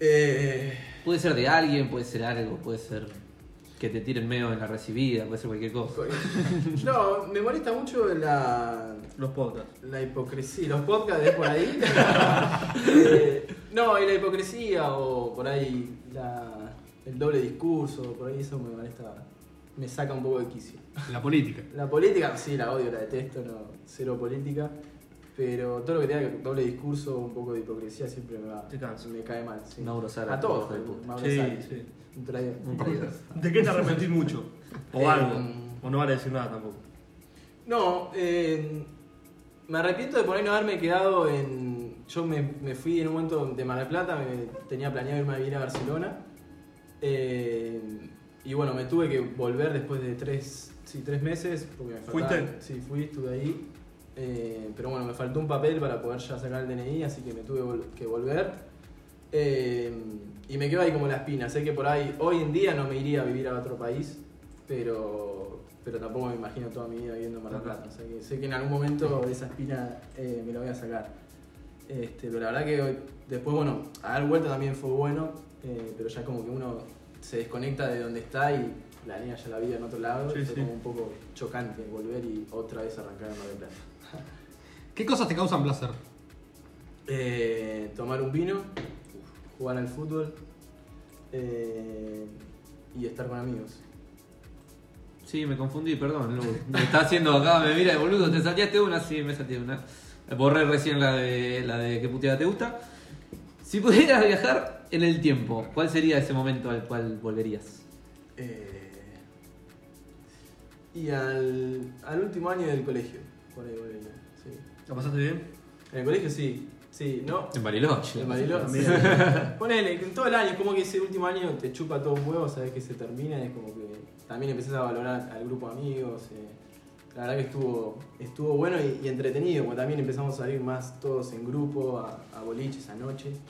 Speaker 4: Eh,
Speaker 2: Puede ser de alguien, puede ser algo, puede ser que te tiren medio en la recibida, puede ser cualquier cosa.
Speaker 4: no, me molesta mucho la,
Speaker 5: Los podcasts.
Speaker 4: la hipocresía. Los podcasts de por ahí. Eh, no, y la hipocresía o por ahí la- el doble discurso, por ahí eso me molesta. Me saca un poco de quicio.
Speaker 3: La política.
Speaker 4: La política, sí, la odio, la detesto, no, cero política. Pero todo lo que tenga doble discurso, un poco de hipocresía, siempre me va.
Speaker 5: Te.
Speaker 4: Me cae mal. Sí.
Speaker 2: Mauro Sala,
Speaker 4: A todos. Mauro
Speaker 5: Sí, sí.
Speaker 4: Un traidor.
Speaker 2: Un traidor.
Speaker 5: ¿De qué te arrepentís mucho? O
Speaker 4: Eh,
Speaker 5: algo. O no vale decir nada tampoco.
Speaker 4: No, eh, me arrepiento de por ahí no haberme quedado en. Yo me, me fui en un momento de Mar del Plata, me, tenía planeado irme a vivir a Barcelona. eh, y bueno, me tuve que volver después de tres, sí, tres meses. Porque me faltaban-
Speaker 5: ¿Fuiste?
Speaker 4: Sí, fui, estuve ahí. eh, pero bueno, me faltó un papel para poder ya sacar el DNI, así que me tuve vol- que volver. Eh, y me quedo ahí como la espina. Sé que por ahí, hoy en día no me iría a vivir a otro país, pero, pero tampoco me imagino toda mi vida viviendo en Mar del Plata. O sea que sé que en algún momento esa espina eh, me la voy a sacar. Este, pero la verdad que después, bueno, haber vuelto también fue bueno, pero ya como que uno se desconecta de donde está y planea ya la vida en otro lado.
Speaker 5: Sí, sí.
Speaker 4: como un poco chocante volver y otra vez arrancar en Mar del Plata.
Speaker 3: ¿Qué cosas te causan placer?
Speaker 4: Eh, tomar un vino, jugar al fútbol eh, y estar con amigos.
Speaker 2: Sí, me confundí, perdón. Lu. Me está haciendo acá, me mira, boludo, ¿te salteaste una? Sí, me salté una. Borré recién la de la de qué puteada te gusta. Si pudieras viajar en el tiempo, ¿cuál sería ese momento al cual volverías?
Speaker 4: Eh, y al, al último año del colegio, por ahí volvería, sí.
Speaker 5: ¿La pasaste bien?
Speaker 4: En el colegio sí, sí, ¿no?
Speaker 2: En Bariloche.
Speaker 4: En Bariloche. Ponele, en todo el año, como que ese último año te chupa todo un huevo, sabes que se termina, es como que también empezás a valorar al grupo de amigos. eh. La verdad que estuvo, estuvo bueno y, y entretenido, porque también empezamos a salir más todos en grupo, a, a boliches anoche.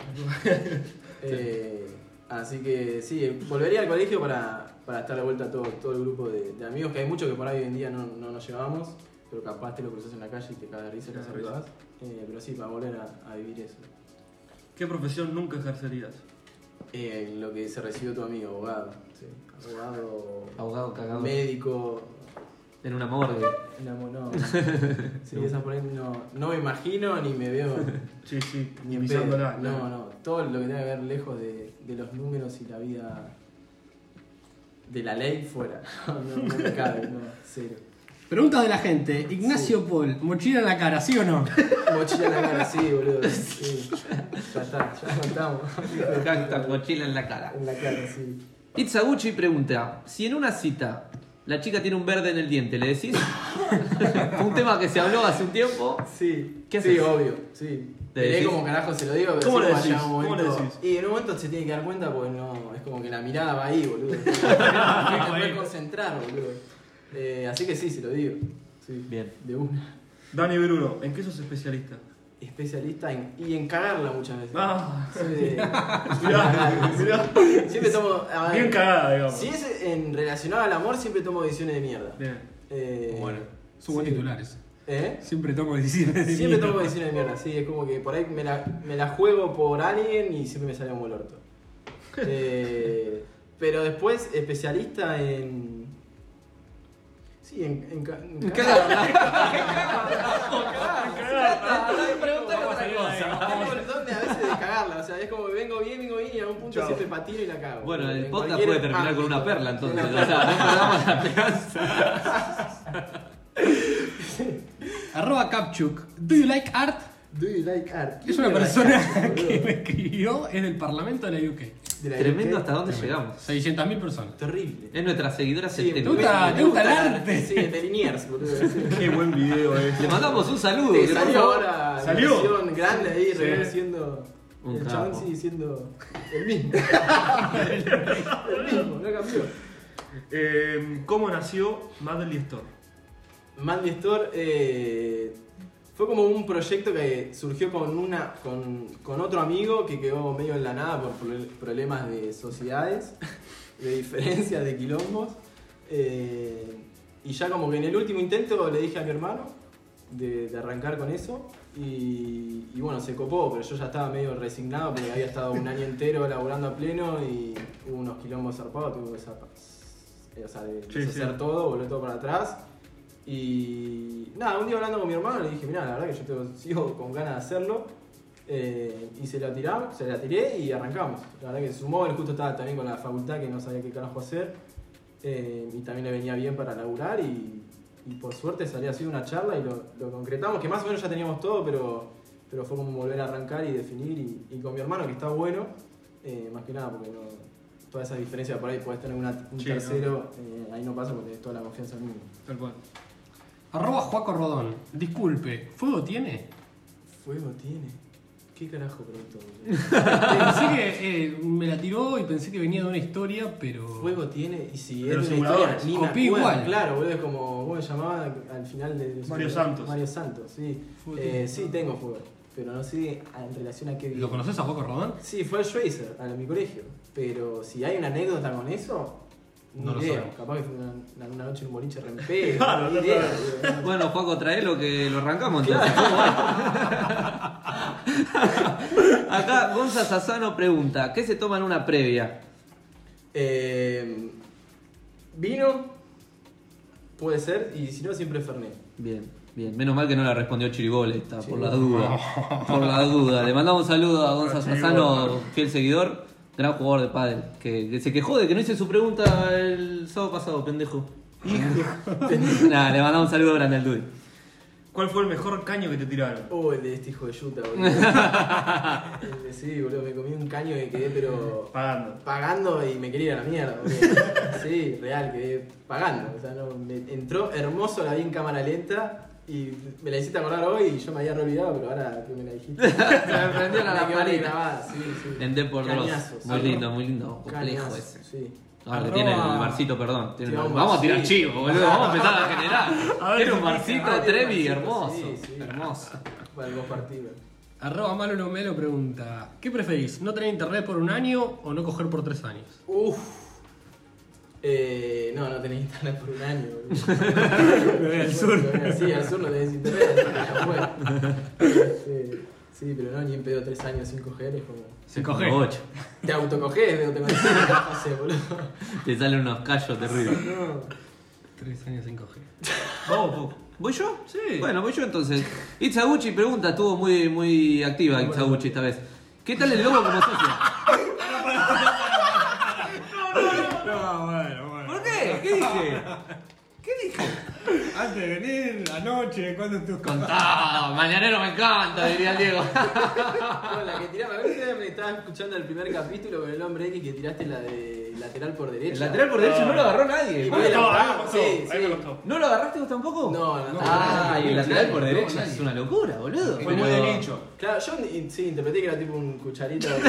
Speaker 4: Eh, así que sí, volvería al colegio para, para estar de vuelta todo, todo el grupo de, de amigos, que hay muchos que por ahí hoy en día no, no nos llevamos, pero capaz te lo cruzas en la calle y te cae de risa y te saludás. Eh, pero sí, para volver a, a vivir eso.
Speaker 5: ¿Qué profesión nunca ejercerías?
Speaker 4: Eh, lo que se recibió tu amigo, abogado. Sí. Abogado.
Speaker 2: Abogado cagado.
Speaker 4: Médico.
Speaker 2: En una morgue.
Speaker 4: No, no. Sí, esa por ahí no, no me imagino ni me veo.
Speaker 5: Sí, sí,
Speaker 4: Ni en
Speaker 5: pisándola.
Speaker 4: pedo. No, no. Todo lo que tenga que ver lejos de, de los números y la vida de la ley fuera. No, no, no me cabe, no, cero.
Speaker 3: Preguntas de la gente. Ignacio Paul, mochila en la cara, ¿sí o no?
Speaker 4: Mochila en la cara, sí, boludo. Sí. Ya está, ya contamos.
Speaker 2: Hashtag mochila en la cara.
Speaker 4: En la cara, sí.
Speaker 2: Itzaguchi pregunta: Si en una cita la chica tiene un verde en el diente, ¿le decís? un tema que se habló hace un tiempo.
Speaker 4: Sí,
Speaker 2: ¿Qué
Speaker 4: sí,
Speaker 2: haces?
Speaker 4: obvio, sí.
Speaker 2: ¿Le
Speaker 4: Veré
Speaker 2: decís?
Speaker 4: como carajo se lo digo, pero
Speaker 5: ¿Cómo
Speaker 4: sí
Speaker 5: le decís?
Speaker 4: un
Speaker 5: ¿Cómo le
Speaker 4: momento-
Speaker 5: decís?
Speaker 4: Y en un momento se tiene que dar cuenta porque no, es como que la mirada va ahí, boludo. Hay que poder concentrar, boludo. Eh, así que sí, se lo digo. Sí,
Speaker 2: Bien.
Speaker 4: De una.
Speaker 5: Dani Bruno, ¿en qué sos especialista?
Speaker 4: Especialista en, y en cagarla muchas veces.
Speaker 5: Ah,
Speaker 4: Soy de-
Speaker 5: mirá, mirá.
Speaker 4: siempre tomo. a ver,
Speaker 5: Bien cagada, digamos.
Speaker 4: Si es en relacionado al amor, siempre tomo decisiones de mierda.
Speaker 5: Bien.
Speaker 4: Eh,
Speaker 3: Bueno, es un buen
Speaker 4: sí.
Speaker 3: titular ese.
Speaker 4: ¿Eh?
Speaker 3: Siempre tomo decisiones. de
Speaker 4: Siempre
Speaker 3: mierda.
Speaker 4: tomo decisiones de mierda, sí, es como que por ahí me la, me la juego por alguien y siempre me sale como el orto. Eh, pero después, especialista en. Sí, en. en, ca- en de a veces de cagarla, o sea, es como que vengo bien, vengo bien y a algún punto siempre patino y la cago.
Speaker 2: Bueno, el
Speaker 4: En
Speaker 2: podcast puede terminar con una perla entonces. O sea, no perdamos la esperanza.
Speaker 3: Arroba Capchuk. Do you like art?
Speaker 4: Do you like art?
Speaker 3: Es una
Speaker 4: ¿Quién
Speaker 3: persona
Speaker 4: like
Speaker 3: que me escribió en el Parlamento de la UK.
Speaker 4: De la
Speaker 2: Tremendo
Speaker 4: UK.
Speaker 2: hasta dónde llegamos.
Speaker 3: 600.000 personas.
Speaker 4: Terrible.
Speaker 2: Es nuestra seguidora
Speaker 4: Sí.
Speaker 3: ¿Te gusta- te gusta el arte?
Speaker 4: Sí, de Liniers, boludo.
Speaker 5: Qué buen video es.
Speaker 2: Le mandamos un saludo.
Speaker 4: Te salió ahora
Speaker 5: ¿Salió?
Speaker 4: grande ahí,
Speaker 5: Sí.
Speaker 4: reconociendo.
Speaker 2: Un
Speaker 4: el chabón sigue siendo el mismo. el mismo, no cambió.
Speaker 5: Eh, ¿Cómo nació Madly Store?
Speaker 4: Mandy Store eh, fue como un proyecto que surgió con, una, con, con otro amigo que quedó medio en la nada por pro- problemas de sociedades, de diferencias, de quilombos. Eh, y ya como que en el último intento le dije a mi hermano de, de arrancar con eso. Y, y bueno, se copó, pero yo ya estaba medio resignado porque había estado un año entero laburando a pleno y hubo unos quilombos zarpados, tuve que eh, O sea, de
Speaker 5: Sí,
Speaker 4: deshacer
Speaker 5: sí.
Speaker 4: todo, volver todo para atrás. Y nada, un día hablando con mi hermano le dije, mira, la verdad que yo tengo- sigo con ganas de hacerlo. Eh, y se la tiramos, se la tiré y arrancamos. La verdad que se sumó, él justo estaba también con la facultad que no sabía qué carajo hacer. Eh, y también le venía bien para laburar y, y por suerte salió así una charla y lo, lo concretamos, que más o menos ya teníamos todo, pero, pero fue como volver a arrancar y definir. Y, y con mi hermano que está bueno, eh, más que nada porque no, todas esas diferencias por ahí, podés tener una- un
Speaker 5: Sí,
Speaker 4: tercero, ahí no pasa porque tenés toda la confianza en uno.
Speaker 5: Tal cual.
Speaker 3: Arroba Juaco Rodón. Disculpe, ¿fuego tiene?
Speaker 4: Fuego tiene. ¿Qué carajo preguntó?
Speaker 3: pensé que eh, me la tiró y pensé que venía de una historia, pero.
Speaker 4: Fuego tiene y si
Speaker 5: De
Speaker 4: es de una historia ni me
Speaker 3: Copié
Speaker 4: acuerdo.
Speaker 3: igual.
Speaker 4: Claro, boludo, es como, ¿cómo se llamaba al final de
Speaker 5: Mario Santos.
Speaker 4: Mario Santos, sí.
Speaker 3: Fuego
Speaker 4: Eh,
Speaker 3: tiene.
Speaker 4: sí, tengo fuego, pero no sé en relación a qué
Speaker 3: ¿Lo conoces a Juaco Rodón?
Speaker 4: Sí, fue al Schweizer, a mi colegio. Pero si hay una anécdota con eso, ni
Speaker 3: No lo
Speaker 4: idea.
Speaker 3: sabemos.
Speaker 4: Capaz que fue una, una noche en un boliche re en pedo,
Speaker 5: Claro, no
Speaker 4: idea.
Speaker 2: Bueno, Juaco, traelo que lo arrancamos entonces. Acá Gonza Sassano pregunta, ¿qué se toma en una previa?
Speaker 4: Eh, vino, puede ser, y si no, siempre Fernet.
Speaker 2: Bien, bien. Menos mal que no la respondió Chiribole esta, por la duda. Por la duda. Le mandamos un saludo a Gonza. Sassano, fiel seguidor, gran jugador de pádel, que, que se quejó de que no hice su pregunta el sábado pasado, pendejo. Nada, le mandamos un saludo grande al Dudy.
Speaker 5: ¿Cuál fue el mejor caño que te tiraron?
Speaker 4: Oh, el de este hijo de yuta, boludo. El de- sí, boludo, me comí un caño que quedé, pero
Speaker 5: Pagando.
Speaker 4: pagando y me quería ir a la mierda, boludo. Sí, real, quedé pagando. O sea, no, me entró hermoso, la vi en cámara lenta y me la hiciste acordar hoy y yo me había re olvidado, pero ahora que me la dijiste.
Speaker 2: Se me prendió la
Speaker 4: me quedó
Speaker 2: lamparita.
Speaker 4: grabada, sí, sí.
Speaker 2: En Depor Dross.
Speaker 4: Cañazos.
Speaker 2: Muy lindo, muy lindo. Complejo ese.
Speaker 4: Sí.
Speaker 2: Ahora que tiene el barcito, perdón. tiene un- Vamos a tirar chivo, boludo. Vamos a empezar a generar.
Speaker 5: A
Speaker 2: Tiene un barcito
Speaker 4: Ah, un
Speaker 2: Trevi hermoso.
Speaker 4: sí, sí.
Speaker 2: Hermoso.
Speaker 4: Para dos partidos.
Speaker 3: Arroba Malo No Melo pregunta: ¿Qué preferís? ¿No tener internet por un año o no coger por tres años?
Speaker 4: Uff. Eh, no, no tenés internet por un año.
Speaker 3: Me voy al sur.
Speaker 4: Sí, al sur no tenés internet. Este, Sí, pero no, ni en pedo 3 años sin coger, es como.
Speaker 3: Se coge.
Speaker 2: 8.
Speaker 4: Te autocoges, no te sé, boludo.
Speaker 2: Te salen unos callos terribles.
Speaker 4: No.
Speaker 3: Tres años sin coger.
Speaker 5: Vamos.
Speaker 2: ¿Voy yo?
Speaker 5: Sí.
Speaker 2: Bueno, voy yo entonces. Itzaguchi pregunta, estuvo muy, muy activa Itzaguchi esta vez. ¿Qué tal el lobo como socio?
Speaker 3: No, bueno, bueno.
Speaker 2: ¿Por qué? ¿Qué dije? ¿Qué dije?
Speaker 3: Antes de venir, anoche, cuando tus
Speaker 2: Contado, mañanero me encanta, diría Diego.
Speaker 4: No, la que tiraba, a ver si me estaba escuchando el primer capítulo con el hombre X que tiraste la de lateral por derecha.
Speaker 2: El lateral por derecho no lo agarró nadie.
Speaker 4: Y
Speaker 2: ¿Cómo
Speaker 4: fue
Speaker 2: lo-
Speaker 4: la-
Speaker 5: No, a mí me costó.
Speaker 4: sí,
Speaker 5: a mí me
Speaker 4: sí.
Speaker 5: costó.
Speaker 2: ¿No lo agarraste vos tampoco?
Speaker 4: No, no, no.
Speaker 2: Ah, y el lateral por derecha
Speaker 3: no,
Speaker 2: es una locura, boludo.
Speaker 5: Fue muy
Speaker 2: Pero-
Speaker 5: de nicho.
Speaker 4: Claro, yo sí, interpreté que era tipo un cucharito.
Speaker 5: Yo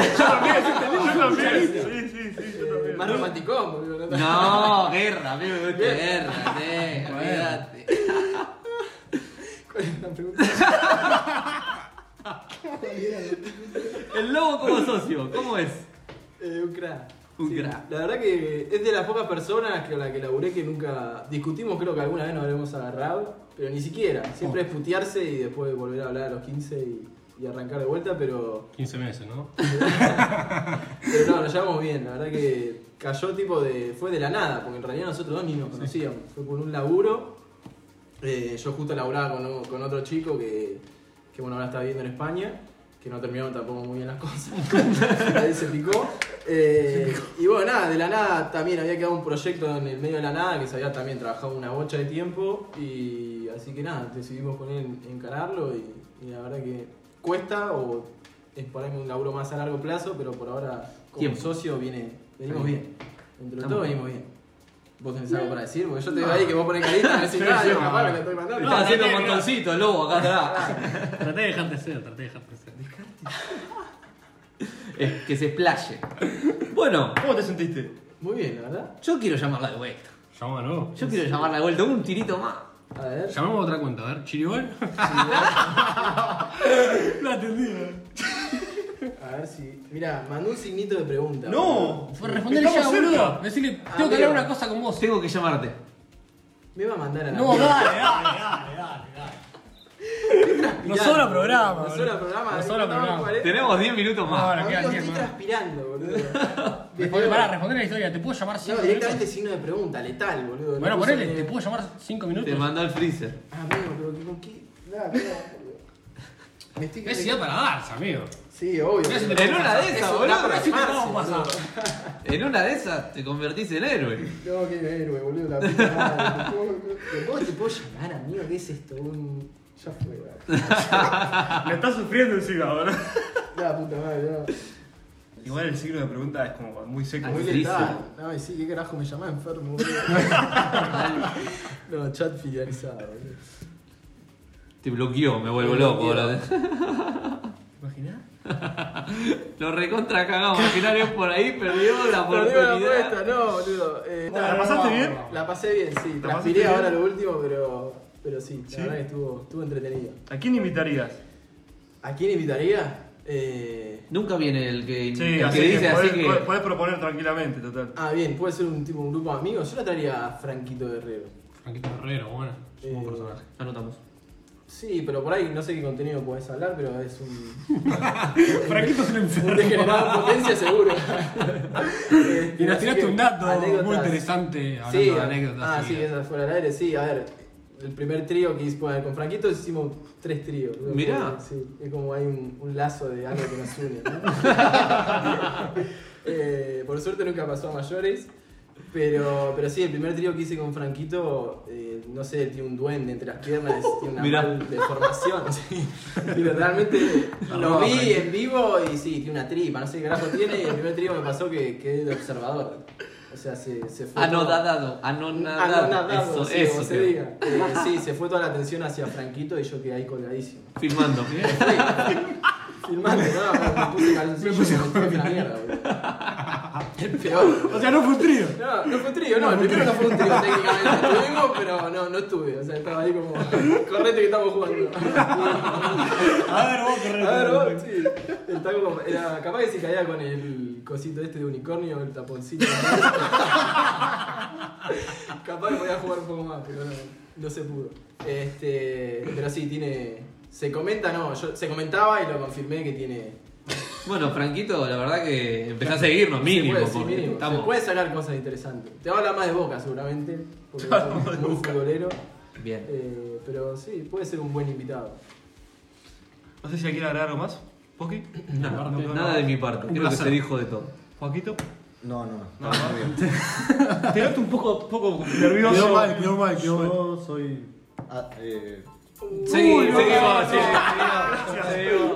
Speaker 5: también, sí, sí, sí, yo
Speaker 4: eh,
Speaker 5: también.
Speaker 4: más romanticón, boludo. ¿no?
Speaker 2: Guerra, a mí me gusta guerra, sí, olvídate.
Speaker 4: ¿Cuál es la pregunta?
Speaker 2: El lobo como socio, ¿cómo es?
Speaker 4: Eh, un crack.
Speaker 2: Un
Speaker 4: Sí,
Speaker 2: crack.
Speaker 4: La verdad que es de las pocas personas con las que laburé que nunca discutimos, creo que alguna vez nos habremos agarrado, pero ni siquiera. Siempre es putearse y después volver a hablar a los 15 y, y arrancar de vuelta, pero,
Speaker 3: 15 meses, ¿no?
Speaker 4: pero no, nos llevamos bien. La verdad que cayó tipo de. fue de la nada, porque en realidad nosotros dos ni nos conocíamos. Fue por un laburo. Eh, yo justo laburaba con, con otro chico que, que bueno, ahora está viviendo en España, que no terminaron tampoco muy bien las cosas. Ahí se picó. Eh, y bueno, nada, de la nada también había quedado un proyecto en el medio de la nada que se había también trabajado una bocha de tiempo. Y así que nada, decidimos con él encararlo y, y la verdad que cuesta o es por ahí un laburo más a largo plazo, pero por ahora como
Speaker 2: Tiempo.
Speaker 4: socio viene, venimos
Speaker 2: Sí.
Speaker 4: bien. Entre
Speaker 2: Estamos
Speaker 4: todo
Speaker 2: bien.
Speaker 4: venimos bien. ¿Vos tenés algo para decir? Porque yo te veo ahí que vos ponés carita y me decís,
Speaker 3: Sí,
Speaker 4: nada,
Speaker 3: no,
Speaker 4: capaz
Speaker 3: no.
Speaker 4: le estoy mandando.
Speaker 2: Estaba haciendo un montoncito el lobo acá atrás.
Speaker 3: Traté de dejarte ser, traté de dejarte ser.
Speaker 2: Es que se explaye. Bueno,
Speaker 5: ¿Cómo te sentiste?
Speaker 4: Muy bien, la verdad.
Speaker 2: yo quiero llamarla de vuelta.
Speaker 3: Llámalo.
Speaker 2: Yo quiero llamarla de vuelta, un tirito más.
Speaker 4: A ver.
Speaker 3: Llamamos a otra cuenta, a ver, Chiribol. No atendí.
Speaker 4: A ver si. Mira, mandó un signito de pregunta.
Speaker 5: ¡No!
Speaker 3: Fue responder ya,
Speaker 5: Estamos cerca.
Speaker 3: boludo. Decirle, tengo que
Speaker 4: Amigo.
Speaker 3: hablar una cosa con vos.
Speaker 2: Tengo que llamarte.
Speaker 4: Me va a mandar a la
Speaker 3: No,
Speaker 4: mierda.
Speaker 3: dale, dale, dale, dale, dale. Nos sobra programa,
Speaker 4: sobra
Speaker 3: boludo.
Speaker 4: programa.
Speaker 3: Sobra
Speaker 4: estamos
Speaker 3: programa.
Speaker 4: 40.
Speaker 2: Tenemos 10 minutos más.
Speaker 3: Ahora, quedan 10
Speaker 4: estoy transpirando, boludo.
Speaker 3: Pará, responder la historia. ¿Te puedo llamar 5
Speaker 4: No,
Speaker 3: minutos?
Speaker 4: directamente signo de pregunta, letal, boludo.
Speaker 3: Bueno,
Speaker 4: No
Speaker 3: ponele, ¿te puedo llamar 5 minutos?
Speaker 2: Te mandó al freezer.
Speaker 4: Amigo, pero que con qué. Nada. Me estoy
Speaker 3: Es idea para darse, amigo.
Speaker 4: Sí, obvio.
Speaker 3: Te-
Speaker 2: En una de
Speaker 4: Es
Speaker 2: esas, boludo.
Speaker 3: te.
Speaker 2: En una de esas te convertís en héroe.
Speaker 4: No, qué héroe, boludo, la puta madre. ¿Cómo- ¿Cómo te puedo llamar, amigo? ¿Qué es esto? Un... Ya fue.
Speaker 5: Me está sufriendo encima, boludo.
Speaker 4: La puta madre, no.
Speaker 5: Igual el signo de pregunta es como muy seco.
Speaker 4: Muy letal. No, y sí, ¿qué carajo me llamás enfermo, boludo? no, chat fidelizado, boludo.
Speaker 2: Te bloqueó, me vuelvo loco. boludo.
Speaker 4: ¿Te imaginás?
Speaker 2: Lo recontra cagamos. Imaginarios por ahí perdió la
Speaker 4: Perdió la
Speaker 2: oportunidad.
Speaker 4: apuesta, no, boludo. Eh,
Speaker 5: ¿La pasaste
Speaker 3: no,
Speaker 5: bien?
Speaker 4: La pasé bien, sí. Transpiré ahora lo último, pero, pero sí, la
Speaker 5: ¿Sí?
Speaker 4: verdad que estuvo, estuvo entretenido.
Speaker 5: ¿A quién invitarías?
Speaker 4: ¿A quién invitaría? Eh,
Speaker 2: Nunca viene el que,
Speaker 5: Sí,
Speaker 2: el que
Speaker 5: así que,
Speaker 2: dice así
Speaker 5: podés,
Speaker 2: que.
Speaker 5: podés- podés proponer tranquilamente, total.
Speaker 4: ah, bien, puede ser un tipo, un grupo de amigos. Yo la traería a Franquito Guerrero.
Speaker 3: Franquito Herrero, bueno. Es un
Speaker 4: Eh,
Speaker 3: personaje.
Speaker 2: Anotamos.
Speaker 4: Sí, pero por ahí no sé qué contenido podés hablar, pero es un,
Speaker 3: Franquito es un
Speaker 4: un
Speaker 3: enfermo.
Speaker 4: degenerado en potencia seguro. Eh,
Speaker 3: Y nos
Speaker 4: así
Speaker 3: tiraste
Speaker 4: que,
Speaker 3: un dato
Speaker 4: anécdotas.
Speaker 3: muy interesante hablando
Speaker 4: Sí,
Speaker 3: de anécdotas.
Speaker 4: ah, sí, esa fue al aire, sí, a ver. El primer trío que hicimos con Franquito hicimos tres tríos.
Speaker 2: Mirá.
Speaker 4: Sí, es como hay un, un lazo de algo que nos une. ¿no? Eh, por suerte nunca pasó a mayores. Pero, pero sí, el primer trío que hice con Franquito, eh, no sé, tiene un duende entre las piernas, tiene una
Speaker 2: Mirá.
Speaker 4: mal deformación. Sí. Pero realmente lo vi en vivo y sí, tiene una tripa, no sé qué carajo tiene. Y el primer trío me pasó que quedé de observador. O sea, se, se fue. todo-
Speaker 2: Anodadado. Anonadado.
Speaker 4: Anonadado,
Speaker 2: Eso,
Speaker 4: sí,
Speaker 2: eso.
Speaker 4: como se diga. Eh, sí, se fue toda la atención hacia Franquito y yo quedé ahí colgadísimo.
Speaker 2: Filmando.
Speaker 4: Filmando, no, me puse calzoncillo me en la mierda, boludo. El peor.
Speaker 3: O sea, no fue un trío.
Speaker 4: No, no fue trío, no, el primero no fue un trío técnicamente. Estuvimos, pero no, no estuve. O sea, estaba ahí como. Correte que estamos jugando.
Speaker 3: A ver, vos correte.
Speaker 4: A ver, vos, sí. El taco era capaz que si caía con el cosito este de unicornio, el taponcito. capaz que podía jugar un poco más, pero no, no se pudo. Este, pero sí, tiene, Se comenta, no, yo, se comentaba y lo confirmé que tiene.
Speaker 2: Bueno, Franquito, la verdad que empezó a seguirnos mínimo.
Speaker 4: se puede, sí,
Speaker 2: porque
Speaker 4: mínimo.
Speaker 2: estamos-
Speaker 4: Se puede sacar cosas interesantes. Te va a hablar más de boca seguramente, porque es muy futbolero.
Speaker 2: Bien.
Speaker 4: Eh, pero sí, puede ser un buen invitado.
Speaker 5: No sé si quiere agregar algo más. ¿Poki?
Speaker 2: Nada,
Speaker 5: No, no,
Speaker 2: nada
Speaker 5: no.
Speaker 2: de mi parte.
Speaker 3: Un
Speaker 2: Creo que
Speaker 3: placer.
Speaker 2: se dijo de todo.
Speaker 5: Joaquito.
Speaker 6: No, no,
Speaker 5: No,
Speaker 6: está
Speaker 5: no.
Speaker 6: muy bien.
Speaker 5: Te noto un poco, poco nervioso.
Speaker 3: Quedó mal, quedó mal, quedó mal.
Speaker 6: Yo soy. ah, eh,
Speaker 2: Sí, seguimos, seguimos.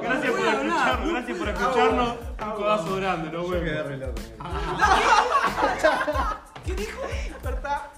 Speaker 5: gracias por escucharnos, gracias por escucharnos. Un codazo grande, no
Speaker 6: yo
Speaker 5: huevo.
Speaker 6: quedé re loco.
Speaker 4: ¿Qué dijo? Cortá.